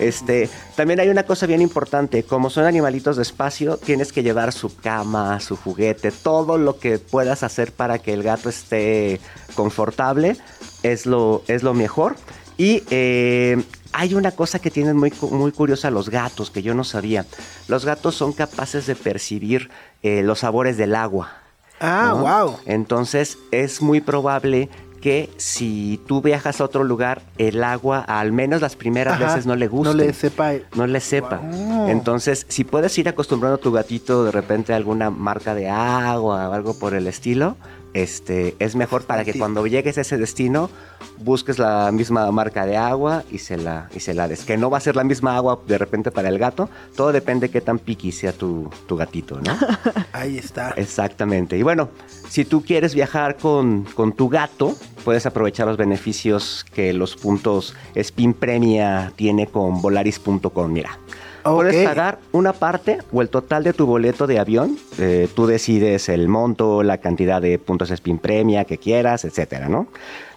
Este, también hay una cosa bien importante, como son animalitos de espacio, tienes que llevar su cama, su juguete, todo lo que puedas hacer para que el gato esté confortable es lo, es lo mejor. Y eh, hay una cosa que tienen muy, muy curiosa los gatos, que yo no sabía. Los gatos son capaces de percibir eh, los sabores del agua. Ah, ¿no? wow. Entonces es muy probable que si tú viajas a otro lugar, el agua, al menos las primeras Ajá, veces, no le guste. No le sepa. No le sepa. Wow. Entonces, si puedes ir acostumbrando a tu gatito de repente a alguna marca de agua o algo por el estilo, este, es mejor para que cuando llegues a ese destino busques la misma marca de agua y se la y se la des. Que no va a ser la misma agua de repente para el gato. Todo depende de qué tan piqui sea tu, tu gatito, ¿no? Ahí está. Exactamente. Y bueno, si tú quieres viajar con, con tu gato, puedes aprovechar los beneficios que los puntos Spin Premia tiene con volaris.com. Mira, Puedes pagar una parte o el total de tu boleto de avión. Eh, tú decides el monto, la cantidad de puntos Spin Premia que quieras, etcétera, ¿no?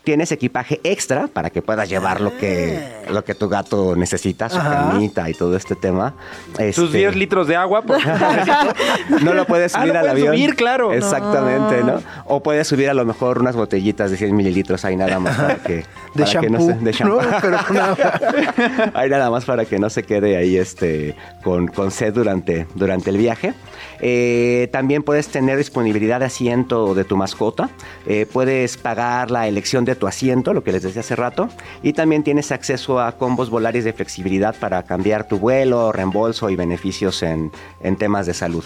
Tienes equipaje extra para que puedas llevar lo que, lo que tu gato necesita, su Ajá. camita y todo este tema. Sus Este, 10 litros de agua. por- no lo puedes Ah, subir lo al puedes avión. subir, claro. Exactamente, ¿no? O puedes subir a lo mejor unas botellitas de 100 mililitros ahí nada más para que... De para que no shampoo. se- de shampoo. ¿no? Pero. Ahí nada más para que no se quede ahí este con, con sed durante, durante el viaje. Eh, también puedes tener disponibilidad de asiento de tu mascota. Eh, puedes pagar la elección de tu asiento, lo que les decía hace rato. Y también tienes acceso a combos volares de flexibilidad para cambiar tu vuelo, reembolso y beneficios en, en temas de salud.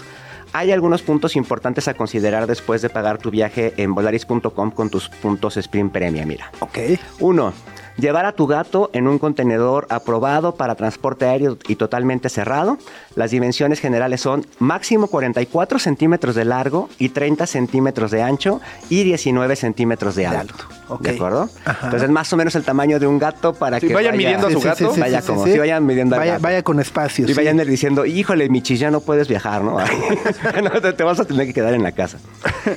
Hay algunos puntos importantes a considerar después de pagar tu viaje en volaris.com con tus puntos Sprint Premia, mira. Ok. Uno, llevar a tu gato en un contenedor aprobado para transporte aéreo y totalmente cerrado. Las dimensiones generales son máximo 44 centímetros de largo y 30 centímetros de ancho y 19 centímetros de De alto. ¿De acuerdo? Ajá. Entonces, más o menos el tamaño de un gato para Sí, que vayan vaya- midiendo a su gato. Vaya como, sí, vayan midiendo al vaya, gato. vaya con espacio. Y sí. vayan diciendo, híjole, Michi, ya no puedes viajar, ¿no? No, te, te vas a tener que quedar en la casa.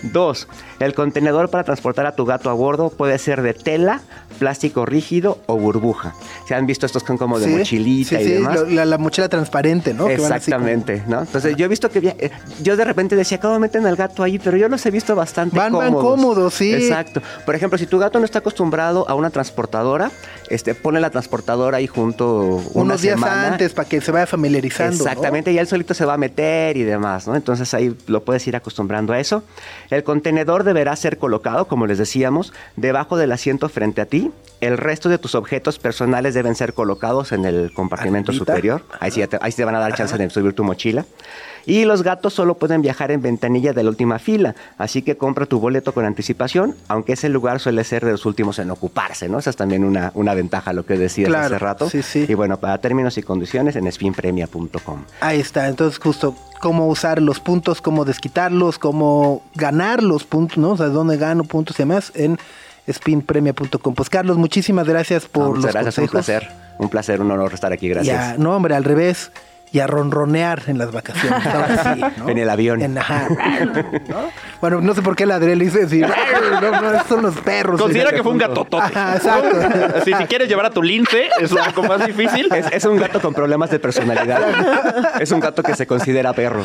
Dos, el contenedor para transportar a tu gato a bordo puede ser de tela, plástico rígido o burbuja. Se han visto estos con como de Sí, mochilita sí, y sí, demás. lo- la, la mochila transparente, ¿no? Que como- Exactamente, ¿no? Entonces yo he visto que via- eh, yo de repente decía, ¿cómo meten al gato ahí? Pero yo los he visto bastante Van- van cómodos. cómodos, sí. Exacto. Por ejemplo, si tu gato no está acostumbrado a una transportadora, este, pone la transportadora ahí junto una unos días semana. antes para que se vaya familiarizando. ¿no? Exactamente, y él solito se va a meter y demás, ¿no? Entonces ahí lo puedes ir acostumbrando a eso. El contenedor deberá ser colocado, como les decíamos, debajo del asiento frente a ti. El resto de tus objetos personales deben ser colocados en el compartimento superior. Ahí sí, te, ahí sí te van a dar chance de subir tu mochila. Y los gatos solo pueden viajar en ventanilla de la última fila, así que compra tu boleto con anticipación, aunque ese lugar suele ser de los últimos en ocuparse, ¿no? Esa es también una, una ventaja, lo que decías Claro, hace rato. sí, sí. Y bueno, para términos y condiciones en spinpremia.com. Ahí está, entonces justo cómo usar los puntos, cómo desquitarlos, cómo ganar los puntos, ¿no? O sea, dónde gano puntos y demás en spinpremia.com. Pues Carlos, muchísimas gracias por No, los gracias, un consejos. placer. Un placer, un honor estar aquí, gracias. Y a- no, hombre, al revés. Y a ronronear en las vacaciones. ahora sí, ¿no? En el avión. En- ajá, ¿no? Bueno, no sé por qué la Adriel hice decir. No, no, esos son los perros. Considera que fue un gatotote. Ajá, exacto. Así, si quieres llevar a tu lince, es un poco más difícil. Es, es un gato con problemas de personalidad. es un gato que se considera perro.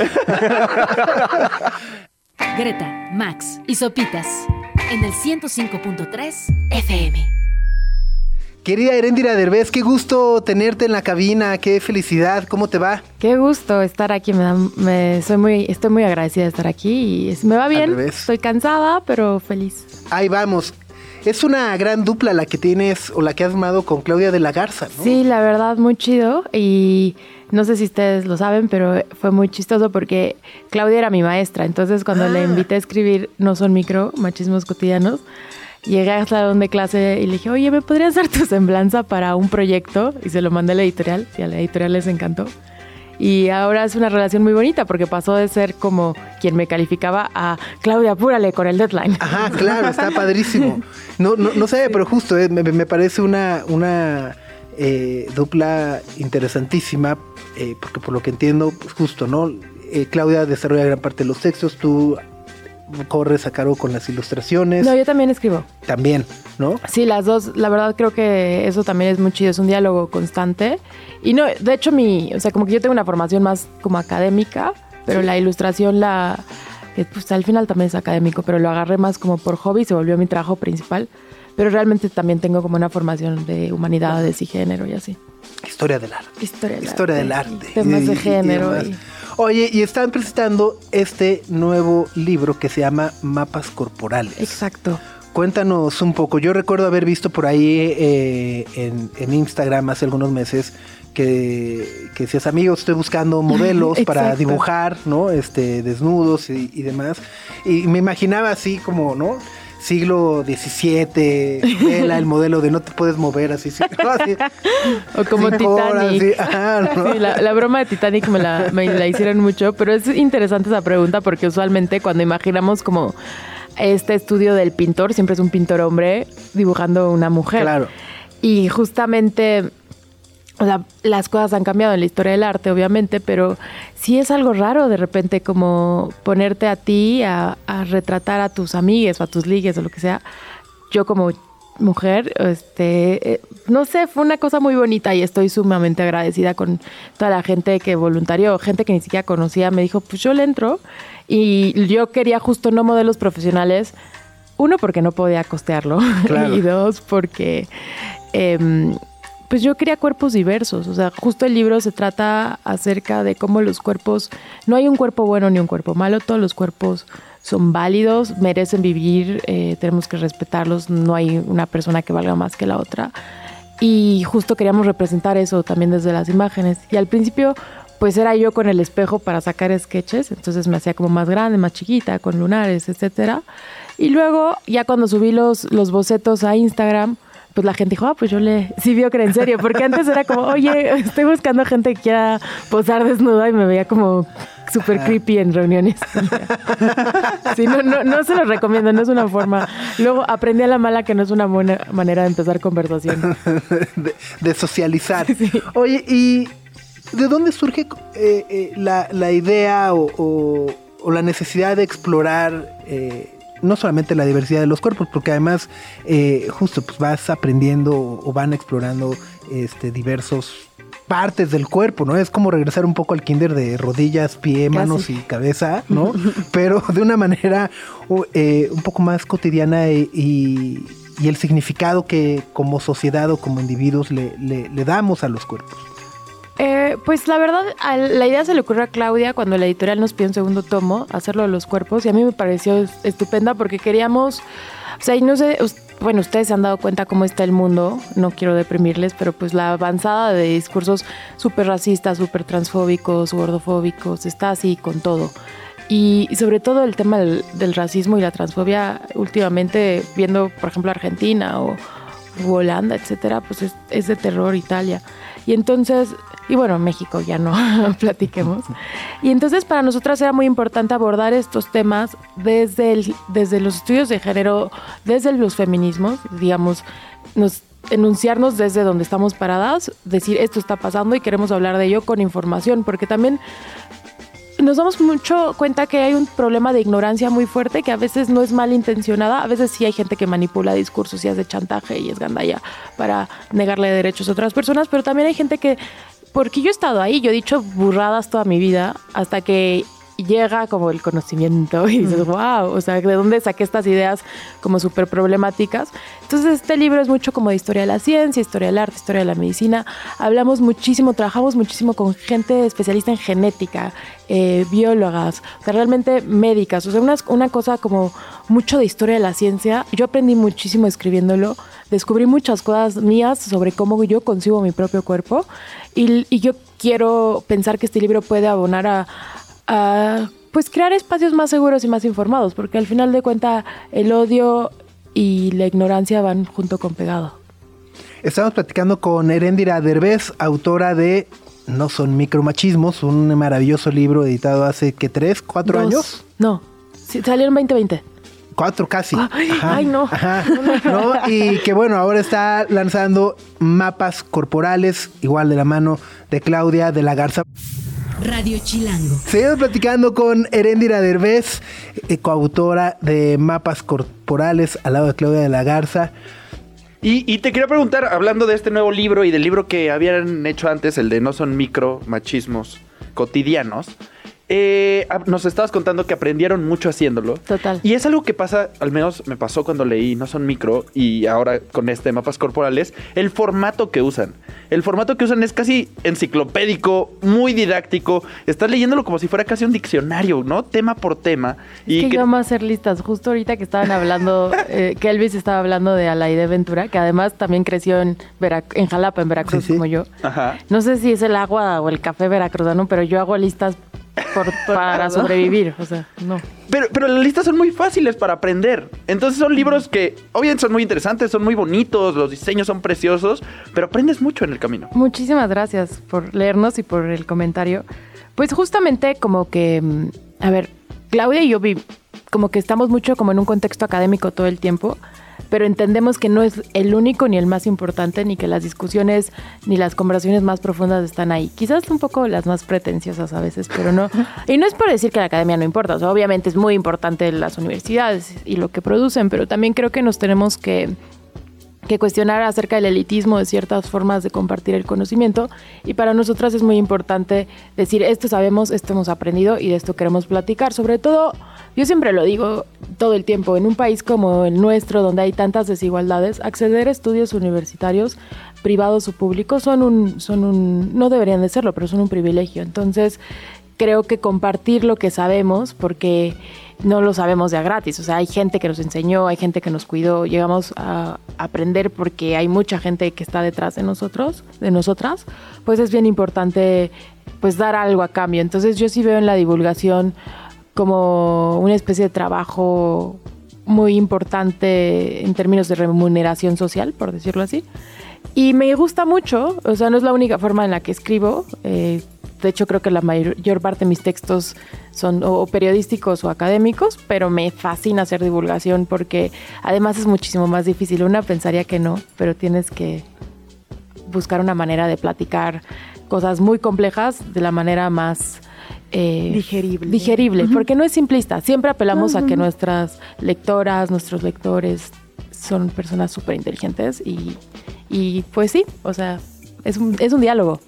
Greta, Max y Sopitas en el 105.3 FM. Querida Erendira Derbez, qué gusto tenerte en la cabina, qué felicidad, ¿cómo te va? Qué gusto estar aquí, me da- me- soy muy, estoy muy agradecida de estar aquí y es- me va bien. Estoy cansada, pero feliz. Ahí vamos. Es una gran dupla la que tienes o la que has armado con Claudia de la Garza, ¿no? Sí, la verdad, muy chido y no sé si ustedes lo saben, pero fue muy chistoso porque Claudia era mi maestra, entonces cuando le Ah. invité a escribir No son micro, machismos cotidianos, llegué al salón clase y le dije, oye, ¿me podrías dar tu semblanza para un proyecto? Y se lo mandé a la editorial y a la editorial les encantó. Y ahora es una relación muy bonita porque pasó de ser como quien me calificaba a Claudia, apúrale con el deadline. Ajá, claro, está padrísimo. No, no, no sé, pero justo, eh, me, parece una, una eh, dupla interesantísima, eh, porque por lo que entiendo, pues justo, ¿no? Claudia desarrolla gran parte de los textos, tú corres a cargo con las ilustraciones, No, yo también escribo. también, ¿no? Sí, las dos, la verdad creo que eso también es muy chido, es un diálogo constante. Y no, de hecho mi, o sea, como que yo tengo una formación más como académica, pero la ilustración la, que, pues al final también es académico, pero lo agarré más como por hobby, se volvió mi trabajo principal. Pero realmente también tengo como una formación de humanidades y género y así. Historia del arte. Historia del Historia del arte, arte. y Temas Y- de y- y género. y- Oye, y están presentando este nuevo libro que se llama Mapas Corporales. Exacto. Cuéntanos un poco. Yo recuerdo haber visto por ahí eh, en, en Instagram hace algunos meses que, que decías, amigos, estoy buscando modelos para dibujar, ¿no? Este, desnudos y, y demás. Y me imaginaba así como, ¿no? Siglo XVII, vela el modelo de no te puedes mover así. sí, ¿no? Así, O como horas, Titanic. sí, ajá, ¿no? Sí, la, la broma de Titanic me la, me la hicieron mucho, pero es interesante esa pregunta porque usualmente cuando imaginamos como este estudio del pintor, siempre es un pintor hombre dibujando una mujer. Claro. Y justamente, o sea, las cosas han cambiado en la historia del arte, obviamente, pero sí es algo raro de repente como ponerte a ti a, a retratar a tus amigues o a tus ligues o lo que sea. Yo como mujer, este, eh, no sé, fue una cosa muy bonita y estoy sumamente agradecida con toda la gente que voluntarió, gente que ni siquiera conocía, me dijo, pues yo le entro y yo quería justo no modelos profesionales, uno porque no podía costearlo Claro. y dos porque em, pues yo quería cuerpos diversos, o sea, justo el libro se trata acerca de cómo los cuerpos, no hay un cuerpo bueno ni un cuerpo malo, todos los cuerpos son válidos, merecen vivir, eh, tenemos que respetarlos, no hay una persona que valga más que la otra. Y justo queríamos representar eso también desde las imágenes. Y al principio, pues era yo con el espejo para sacar sketches, entonces me hacía como más grande, más chiquita, con lunares, etcétera. Y luego, ya cuando subí los, los bocetos a Instagram, pues la gente dijo, ah, pues yo le... Sí vio que era en serio, porque antes era como, oye, estoy buscando gente que quiera posar desnuda y me veía como súper creepy en reuniones. Sí, no, no, no se los recomiendo, no es una forma. Luego aprendí a la mala que no es una buena manera de empezar conversación. de, de socializar. Oye, ¿y de dónde surge eh, eh, la, la idea o, o- o la necesidad de explorar eh, no solamente la diversidad de los cuerpos, porque además eh, justo pues vas aprendiendo o van explorando este, diversos partes del cuerpo, ¿no? Es como regresar un poco al kinder de rodillas, pie, manos y cabeza, ¿no? Pero de una manera eh, un poco más cotidiana y, el significado que como sociedad o como individuos le, le, damos a los cuerpos. Eh, pues la verdad, la idea se le ocurrió a Claudia cuando la editorial nos pidió un segundo tomo, hacerlo de los cuerpos, y a mí me pareció estupenda porque queríamos, o sea, y no sé, bueno, ustedes se han dado cuenta cómo está el mundo, no quiero deprimirles, pero pues la avanzada de discursos súper racistas, súper transfóbicos, gordofóbicos, está así con todo. Y, sobre todo el tema del, racismo y la transfobia, últimamente viendo, por ejemplo, Argentina o, Holanda, etcétera, pues es, es de terror Italia. Y entonces y bueno, México ya no platiquemos. Y entonces para nosotras era muy importante abordar estos temas desde, el, desde los estudios de género, desde los feminismos, digamos, nos enunciarnos desde donde estamos paradas, decir esto está pasando y queremos hablar de ello con información, porque también nos damos mucho cuenta que hay un problema de ignorancia muy fuerte que a veces no es malintencionada, a veces sí hay gente que manipula discursos y hace chantaje y es gandalla para negarle derechos a otras personas, pero también hay gente que porque yo he estado ahí, yo he dicho burradas toda mi vida hasta que llega como el conocimiento y dices, wow, o sea, ¿de dónde saqué estas ideas como súper problemáticas? Entonces, este libro es mucho como de historia de la ciencia, historia del arte, historia de la medicina. Hablamos muchísimo, trabajamos muchísimo con gente especialista en genética, eh, biólogas, o sea, realmente médicas, o sea, una, una cosa como mucho de historia de la ciencia. Yo aprendí muchísimo escribiéndolo, descubrí muchas cosas mías sobre cómo yo concibo mi propio cuerpo y, yo quiero pensar que este libro puede abonar a, pues crear espacios más seguros y más informados, porque al final de cuentas el odio y la ignorancia van junto con pegado. Estamos platicando con Erendira Derbez, autora de No son micromachismos, un maravilloso libro editado hace que tres, cuatro años. No, salió en 2020 cuatro casi. Ay, no. Y que bueno, ahora está lanzando mapas corporales, igual de la mano de Claudia de la Garza. Radio Chilango. Seguimos platicando con Erendira Derbez, eh, coautora de Mapas Corporales al lado de Claudia de la Garza. Y, y, te quería preguntar, hablando de este nuevo libro y del libro que habían hecho antes, el de No son micro machismos cotidianos, eh, nos estabas contando que aprendieron mucho haciéndolo. Total. Y es algo que pasa, al menos me pasó cuando leí No son micro y ahora con este mapas corporales, el formato que usan. El formato que usan es casi enciclopédico, muy didáctico. Estás leyéndolo como si fuera casi un diccionario, ¿no? Tema por tema. y que, yo amo hacer listas. Justo ahorita que estaban hablando, eh, que Elvis estaba hablando de Alaide Ventura, que además también creció en, en Jalapa, en Veracruz, como yo. Ajá. No sé si es el agua o el café veracruzano, pero yo hago listas para sobrevivir. O sea, no. Pero, pero las listas son muy fáciles para aprender. Entonces son libros que, obviamente, son muy interesantes, son muy bonitos, los diseños son preciosos, pero aprendes mucho en el camino. Muchísimas gracias por leernos y por el comentario. Pues justamente como que, mm, a ver, Claudia y yo vi, como que estamos mucho como en un contexto académico todo el tiempo pero entendemos que no es el único ni el más importante, ni que las discusiones ni las conversaciones más profundas están ahí. Quizás un poco las más pretenciosas a veces, pero no. Y no es por decir que la academia no importa, obviamente es muy importante las universidades y lo que producen, pero también creo que nos tenemos que que cuestionar acerca del elitismo de ciertas formas de compartir el conocimiento y para nosotras es muy importante decir esto sabemos, esto hemos aprendido y de esto queremos platicar. Sobre todo, yo siempre lo digo todo el tiempo, en un país como el nuestro donde hay tantas desigualdades, acceder a estudios universitarios privados o públicos son un, son un, no deberían de serlo, pero son un privilegio. Entonces, creo que compartir lo que sabemos, porque no lo sabemos ya gratis. O sea, hay gente que nos enseñó, hay gente que nos cuidó, llegamos a aprender porque hay mucha gente que está detrás de nosotros, de nosotras, pues es bien importante pues dar algo a cambio. Entonces yo sí veo en la divulgación como una especie de trabajo muy importante en términos de remuneración social, por decirlo así. Y me gusta mucho, o sea, no es la única forma en la que escribo. Eh, de hecho, creo que la mayor parte de mis textos son o periodísticos o académicos, pero me fascina hacer divulgación porque además es muchísimo más difícil. Una pensaría que no, pero tienes que buscar una manera de platicar cosas muy complejas de la manera más eh, Digerible. digerible, porque no es simplista. Siempre apelamos a que nuestras lectoras, nuestros lectores son personas súper inteligentes y, y pues sí, o sea, es un, es un diálogo.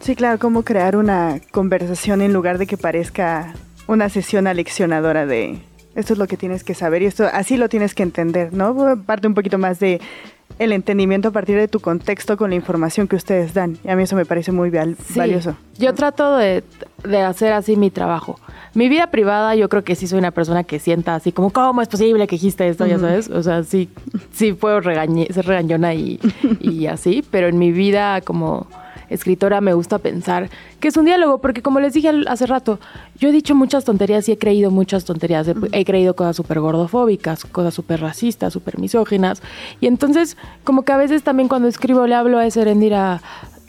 Sí, claro, cómo crear una conversación en lugar de que parezca una sesión aleccionadora de esto es lo que tienes que saber y esto así lo tienes que entender, ¿no? Parte un poquito más de el entendimiento a partir de tu contexto con la información que ustedes dan. Y a mí eso me parece muy Sí, valioso. Yo trato de, de hacer así mi trabajo. Mi vida privada, yo creo que sí soy una persona que sienta así como, ¿cómo es posible que dijiste esto? Ya sabes. O sea, sí, sí puedo regañe- ser regañona y, y así, pero en mi vida como escritora me gusta pensar que es un diálogo, porque como les dije hace rato, yo he dicho muchas tonterías y he creído muchas tonterías. He, creído cosas súper gordofóbicas, cosas súper racistas, súper misóginas. Y entonces, como que a veces también cuando escribo le hablo a ese Erendira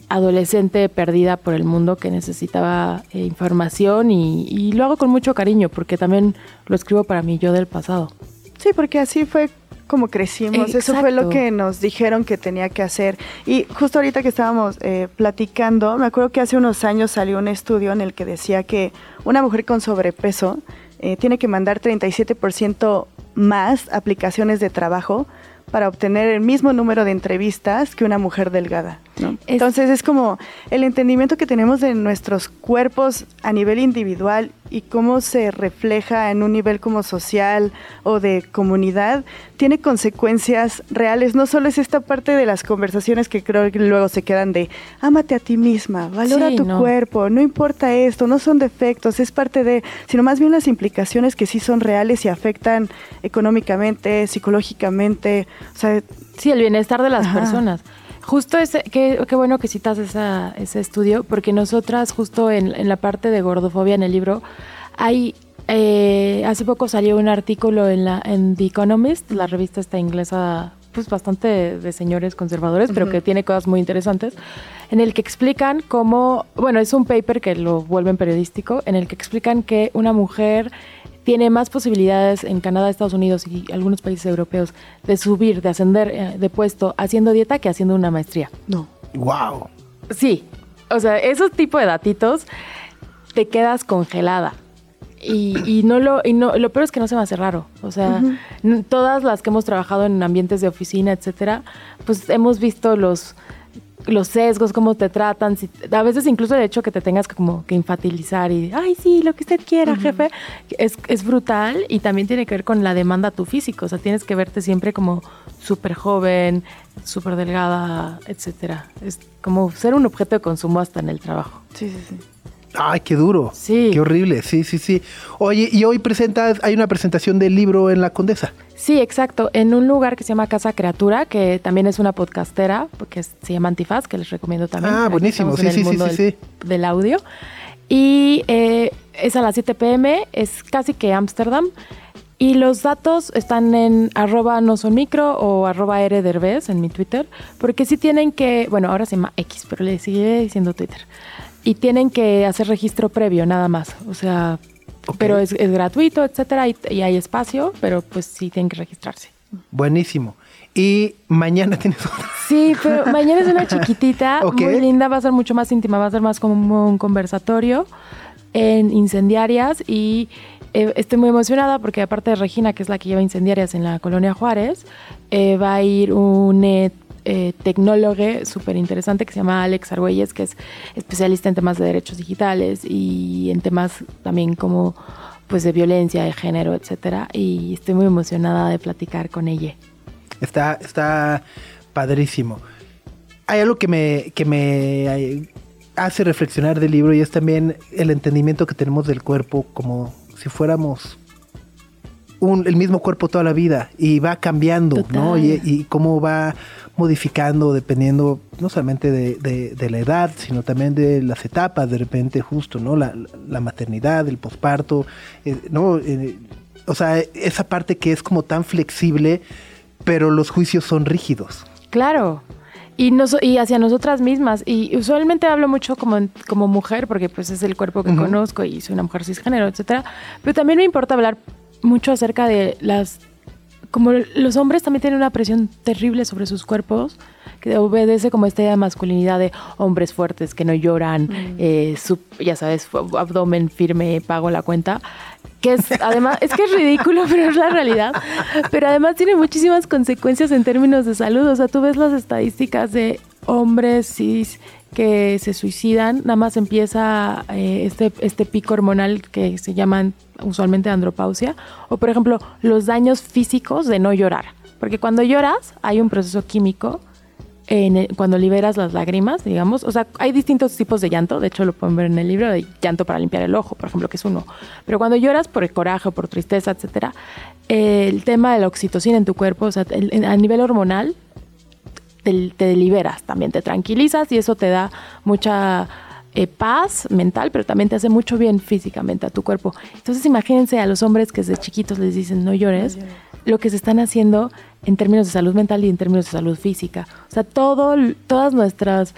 adolescente perdida por el mundo que necesitaba eh, información y lo hago con mucho cariño porque también lo escribo para mí yo del pasado. Sí, porque así fue como crecimos. Eso fue lo que nos dijeron que tenía que hacer. Y justo ahorita que estábamos eh, platicando, me acuerdo que hace unos años salió un estudio en el que decía que una mujer con sobrepeso eh, tiene que mandar 37% más aplicaciones de trabajo para obtener el mismo número de entrevistas que una mujer delgada. ¿no? Es- Entonces es como el entendimiento que tenemos de nuestros cuerpos a nivel individual y cómo se refleja en un nivel como social o de comunidad, tiene consecuencias reales. No solo es esta parte de las conversaciones que creo que luego se quedan de ámate a ti misma, valora Sí, tu no. cuerpo, no importa esto, no son defectos, es parte de, sino más bien las implicaciones que sí son reales y afectan económicamente, psicológicamente, o sea, Sí, el bienestar de las Ajá. personas. Justo ese, qué, qué bueno que citas esa, ese estudio, porque nosotras justo en, en la parte de gordofobia en el libro, hay, eh, hace poco salió un artículo en, la, en The Economist, la revista esta inglesa, pues bastante de, de señores conservadores, pero que tiene cosas muy interesantes, en el que explican cómo, bueno, es un paper que lo vuelven periodístico, en el que explican que una mujer tiene más posibilidades en Canadá, Estados Unidos y algunos países europeos de subir, de ascender eh, de puesto haciendo dieta que haciendo una maestría. no. Wow. Sí, o sea, esos tipos de datitos te quedas congelada. Y, y no lo, y no, lo peor es que no se me hace raro. O sea, todas las que hemos trabajado en ambientes de oficina, etcétera, pues hemos visto los, los sesgos, cómo te tratan, si- a veces incluso de hecho que te tengas que como que infantilizar y, ay, sí, lo que usted quiera, jefe, es, es brutal y también tiene que ver con la demanda a tu físico, o sea, tienes que verte siempre como súper joven, súper delgada, etcétera. Es como ser un objeto de consumo hasta en el trabajo. Sí, sí, sí. Ay, qué duro. Sí. Qué horrible. Sí, sí, sí. Oye, y hoy presentas, hay una presentación del libro en La Condesa. Sí, exacto. En un lugar que se llama Casa Criatura, que también es una podcastera, porque se llama Antifaz, que les recomiendo también. Ah, buenísimo. Sí, sí, sí, sí, del, del audio. Y eh, es a las 7 pm, es casi que Ámsterdam. Y los datos están en arroba no son micro o arroba rderbez en mi Twitter, porque sí tienen que, bueno, ahora se llama X, pero le sigue diciendo Twitter. Y tienen que hacer registro previo, nada más. O sea, pero es, es gratuito, etcétera, y, y hay espacio, pero pues sí tienen que registrarse. Buenísimo. Y mañana tienes otra. Sí, pero mañana es una chiquitita, muy linda, va a ser mucho más íntima, va a ser más como un conversatorio en incendiarias y eh, estoy muy emocionada porque aparte de Regina, que es la que lleva incendiarias en la colonia Juárez, eh, va a ir un eh, tecnólogo súper interesante que se llama Alex Argüelles, que es especialista en temas de derechos digitales y en temas también como pues de violencia de género, etcétera, y estoy muy emocionada de platicar con ella. Está, está padrísimo. Hay algo que me, que me hace reflexionar del libro y es también el entendimiento que tenemos del cuerpo como si fuéramos un, el mismo cuerpo toda la vida y va cambiando, ¿no? Y cómo va modificando dependiendo no solamente de, de- de la edad, sino también de las etapas, de repente justo, ¿no? La, la maternidad, el posparto, eh, ¿no? Eh, o sea, esa parte que es como tan flexible, pero los juicios son rígidos. Claro. Y, nos, y hacia nosotras mismas. Y usualmente hablo mucho como, como mujer, porque pues es el cuerpo que conozco y soy una mujer cisgénero, etcétera. Pero también me importa hablar mucho acerca de las como los hombres también tienen una presión terrible sobre sus cuerpos, que obedece como esta idea de masculinidad de hombres fuertes que no lloran, eh, su- ya sabes, abdomen firme, pago la cuenta. Que es, además, es que es ridículo, pero es la realidad. Pero además tiene muchísimas consecuencias en términos de salud. O sea, tú ves las estadísticas de hombres cis que se suicidan, nada más empieza eh, este, este pico hormonal que se llaman usualmente andropausia, o por ejemplo, los daños físicos de no llorar. Porque cuando lloras hay un proceso químico cuando liberas las lágrimas, digamos, o sea, hay distintos tipos de llanto, de hecho lo pueden ver en el libro, de llanto para limpiar el ojo, por ejemplo, que es uno. Pero cuando lloras por el coraje, por tristeza, etcétera, el tema de la oxitocina en tu cuerpo, o sea, a nivel hormonal, te, te liberas también, te tranquilizas y eso te da mucha eh, paz mental, pero también te hace mucho bien físicamente a tu cuerpo. Entonces imagínense a los hombres que desde chiquitos les dicen no llores, lo que se están haciendo en términos de salud mental y en términos de salud física. O sea, todo, todas nuestras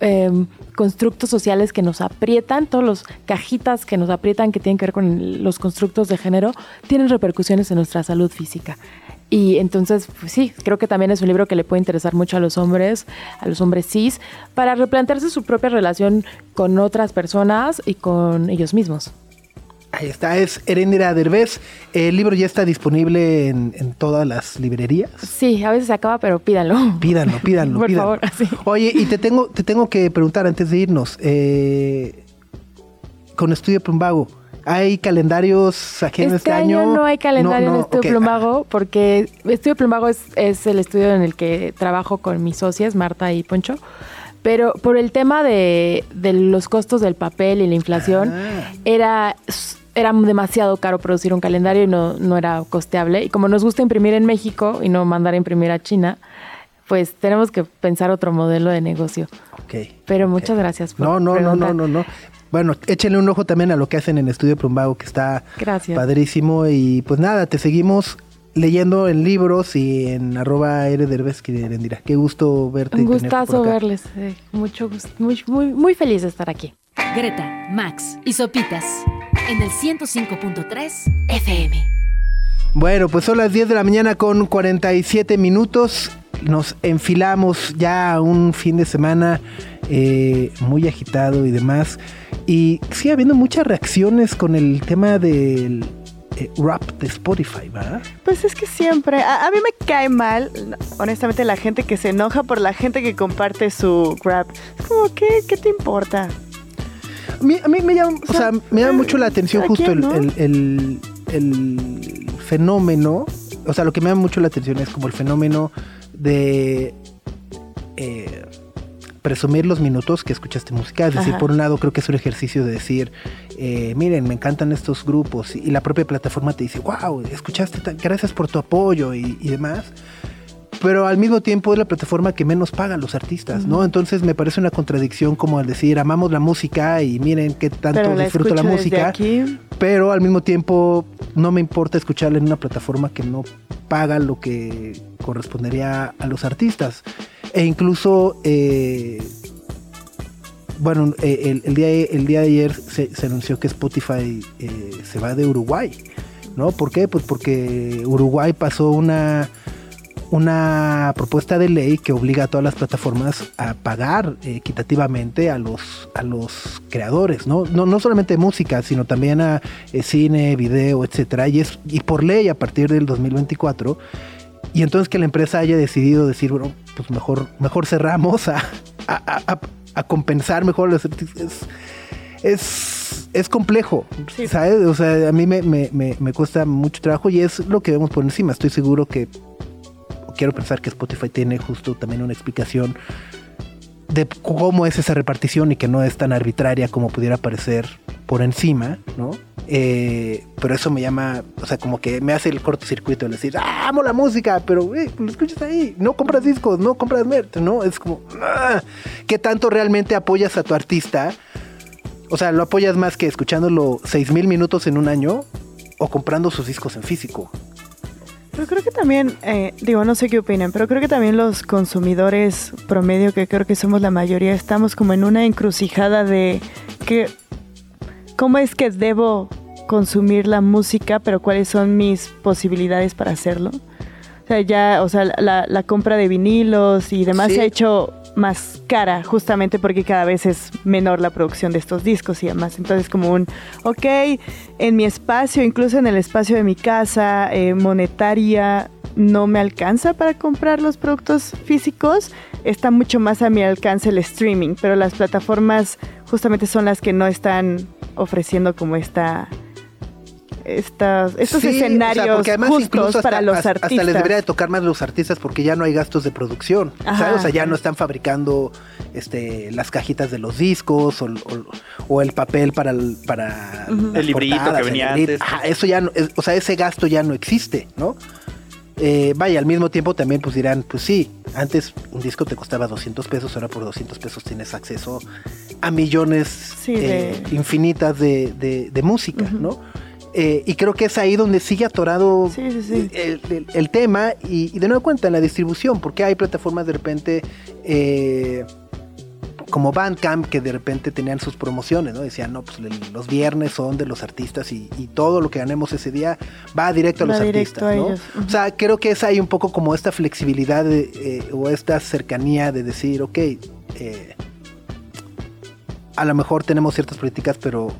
eh, constructos sociales que nos aprietan, todas las cajitas que nos aprietan que tienen que ver con los constructos de género, tienen repercusiones en nuestra salud física. Y entonces, pues sí, creo que también es un libro que le puede interesar mucho a los hombres, a los hombres cis, para replantearse su propia relación con otras personas y con ellos mismos. Ahí está, es Erendira Derbez. El libro ya está disponible en, en todas las librerías. Sí, a veces se acaba, pero pídanlo. Pídanlo, pídanlo, Por pídanlo. favor, así. Oye, y te tengo, te tengo que preguntar antes de irnos. eh, con Estudio Plumbago, ¿hay calendarios aquí en Este, este año, no hay calendario No, no, en Estudio ok. Plumago porque Estudio Plumago es, es el estudio en el que trabajo con mis socias, Marta y Poncho. Pero por el tema de, de los costos del papel y la inflación, Ah. era, era demasiado caro producir un calendario y no, no era costeable. Y como nos gusta imprimir en México y no mandar a imprimir a China, pues tenemos que pensar otro modelo de negocio. Ok, Pero muchas gracias por No, no, no, preguntar. no, no, no. Bueno, échenle un ojo también a lo que hacen en Estudio Plumbago, que está Gracias. padrísimo. Y pues nada, te seguimos leyendo en libros y en arroba Erederves, que dirá. Qué gusto verte. Un gustazo verles. eh, mucho gusto. Muy, muy, muy feliz de estar aquí. Greta, Max y Sopitas en el 105.3 FM. Bueno, pues son las 10 de la mañana con 47 minutos. Nos enfilamos ya a un fin de semana eh, muy agitado y demás. Y sigue habiendo muchas reacciones con el tema del eh, rap de Spotify, ¿verdad? Pues es que siempre, a, a mí me cae mal, honestamente, la gente que se enoja por la gente que comparte su rap. Es como, ¿qué, qué te importa? A mí, a mí me llama, o sea, me llama mucho la atención justo el, ¿no? el- el- el fenómeno. O sea, lo que me llama mucho la atención es como el fenómeno de eh, presumir los minutos que escuchaste música. Es decir, Ajá. por un lado creo que es un ejercicio de decir, eh, miren, me encantan estos grupos. Y la propia plataforma te dice, wow, escuchaste, tan- gracias por tu apoyo y, y demás. Pero al mismo tiempo es la plataforma que menos paga a los artistas, ¿no? Entonces me parece una contradicción como al decir, amamos la música y miren qué tanto la disfruto la música aquí. pero al mismo tiempo no me importa escucharla en una plataforma que no paga lo que correspondería a los artistas. E incluso, eh, bueno, eh, el, el día, el día de ayer se, se anunció que Spotify eh, se va de Uruguay, ¿no? ¿Por qué? Pues porque Uruguay pasó una una propuesta de ley que obliga a todas las plataformas a pagar equitativamente a los a los creadores, ¿no? No, no solamente música, sino también a eh, cine, video, etcétera. Y es y por ley a partir del 2024. Y entonces que la empresa haya decidido decir, bueno, pues mejor, mejor cerramos a, a, a- a- compensar mejor los artistas. Es, es, es complejo, Sí. ¿sabes? O sea, a mí me, me, me, me cuesta mucho trabajo y es lo que vemos por encima. Estoy seguro que quiero pensar que Spotify tiene justo también una explicación de cómo es esa repartición y que no es tan arbitraria como pudiera parecer por encima, ¿no? Eh, pero eso me llama, o sea, como que me hace el cortocircuito el decir, ah, amo la música, pero eh, lo escuchas ahí, no compras discos, no compras merch, ¿no? Es como, ah, ¿qué tanto realmente apoyas a tu artista? O sea, ¿lo apoyas más que escuchándolo seis mil minutos en un año o comprando sus discos en físico? Pero creo que también, eh, digo, no sé qué opinan, pero creo que también los consumidores promedio, que creo que somos la mayoría, estamos como en una encrucijada de que, ¿cómo es que debo consumir la música, pero cuáles son mis posibilidades para hacerlo? O sea, ya, o sea, la, la compra de vinilos y demás Sí. se ha hecho más cara, justamente porque cada vez es menor la producción de estos discos y demás. Entonces, como un, ok, en mi espacio, incluso en el espacio de mi casa, eh, monetaria, no me alcanza para comprar los productos físicos. Está mucho más a mi alcance el streaming, pero las plataformas justamente son las que no están ofreciendo como esta... Estas, estos Sí, o sea, escenarios porque además justos incluso hasta- para los hasta- artistas. Hasta les debería de tocar más los artistas porque ya no hay gastos de producción. O sea, ya no están fabricando este, las cajitas de los discos o, o- o el papel para el, para El librito portadas, que venía antes. Ajá, eso ya no, es- o sea, ese gasto ya no existe, ¿no? Eh, vaya, al mismo tiempo también pues dirán, pues sí, antes un disco te costaba 200 pesos, ahora por 200 pesos tienes acceso a millones Sí, eh, de- infinitas de, de- de música. ¿no? Eh, y creo que es ahí donde sigue atorado Sí, sí, sí. El, el- el tema y, y de nuevo cuenta en la distribución, porque hay plataformas de repente eh, como Bandcamp que de repente tenían sus promociones, ¿no? Decían, no, pues los viernes son de los artistas y, y todo lo que ganemos ese día va directo a Va los directo artistas, a ¿no? O sea, creo que es ahí un poco como esta flexibilidad de, eh, o esta cercanía de decir, ok, eh, a lo mejor tenemos ciertas políticas, pero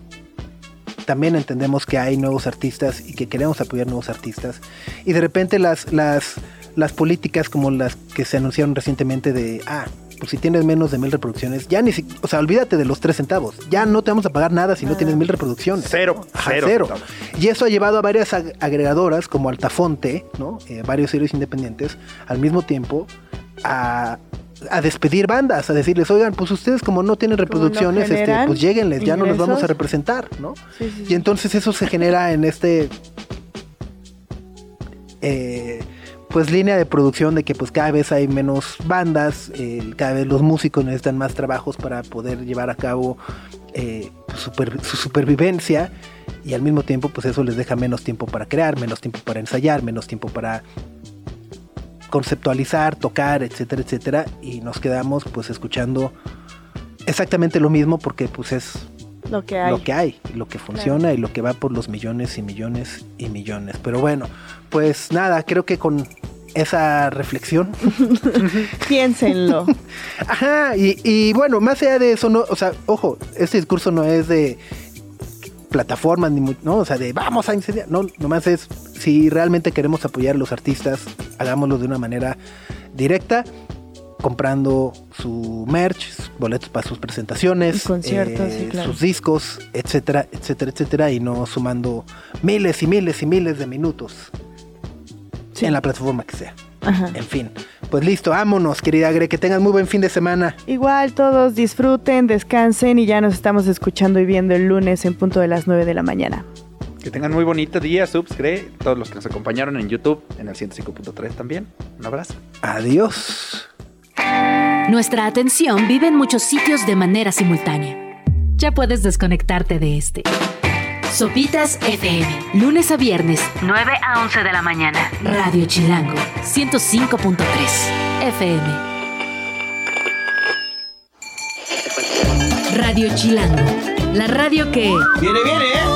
también entendemos que hay nuevos artistas y que queremos apoyar nuevos artistas. Y de repente las, las, las políticas como las que se anunciaron recientemente de, ah, pues si tienes menos de mil reproducciones, ya ni si, o sea, olvídate de los tres centavos, ya no te vamos a pagar nada si no tienes mil reproducciones. Cero, Ajá, cero. Y eso ha llevado a varias ag- agregadoras como Altafonte, ¿no? Eh, varios serios independientes, al mismo tiempo a, a despedir bandas, a decirles, oigan, pues ustedes como no tienen no reproducciones, este, pues lleguenles, ya no los vamos a representar, ¿no? Sí, sí, Y entonces eso se genera en este eh, pues línea de producción de que pues cada vez hay menos bandas, eh, cada vez los músicos necesitan más trabajos para poder llevar a cabo eh, pues, super- su supervivencia y al mismo tiempo pues eso les deja menos tiempo para crear, menos tiempo para ensayar, menos tiempo para conceptualizar, tocar, etcétera, etcétera y nos quedamos pues escuchando exactamente lo mismo porque pues es lo que hay. lo que hay, lo que funciona y lo que va por los millones y millones y millones. Pero bueno, pues nada, creo que con esa reflexión. Piénsenlo. Ajá, y, y bueno, más allá de eso, no, o sea, ojo, este discurso no es de plataformas, ni no, o sea, de vamos a incendiar, no, nomás es si realmente queremos apoyar a los artistas, hagámoslo de una manera directa, comprando su merch, sus boletos para sus presentaciones, conciertos, sí, claro. sus discos, etcétera, etcétera, etcétera, y no sumando miles y miles y miles de minutos Sí. en la plataforma que sea. Ajá. En fin, pues listo, vámonos, querida Gre, que tengas muy buen fin de semana. Igual todos disfruten, descansen y ya nos estamos escuchando y viendo el lunes en punto de las 9 de la mañana. Que tengan muy bonito día, subs, cree. Todos los que nos acompañaron en YouTube, en el 105.3 también. Un abrazo. Adiós. Nuestra atención vive en muchos sitios de manera simultánea. Ya puedes desconectarte de este. Sopitas FM. Lunes a viernes, 9 a 11 de la mañana. Radio Chilango, 105.3 FM. Radio Chilango. La radio que... Viene, viene, ¿eh?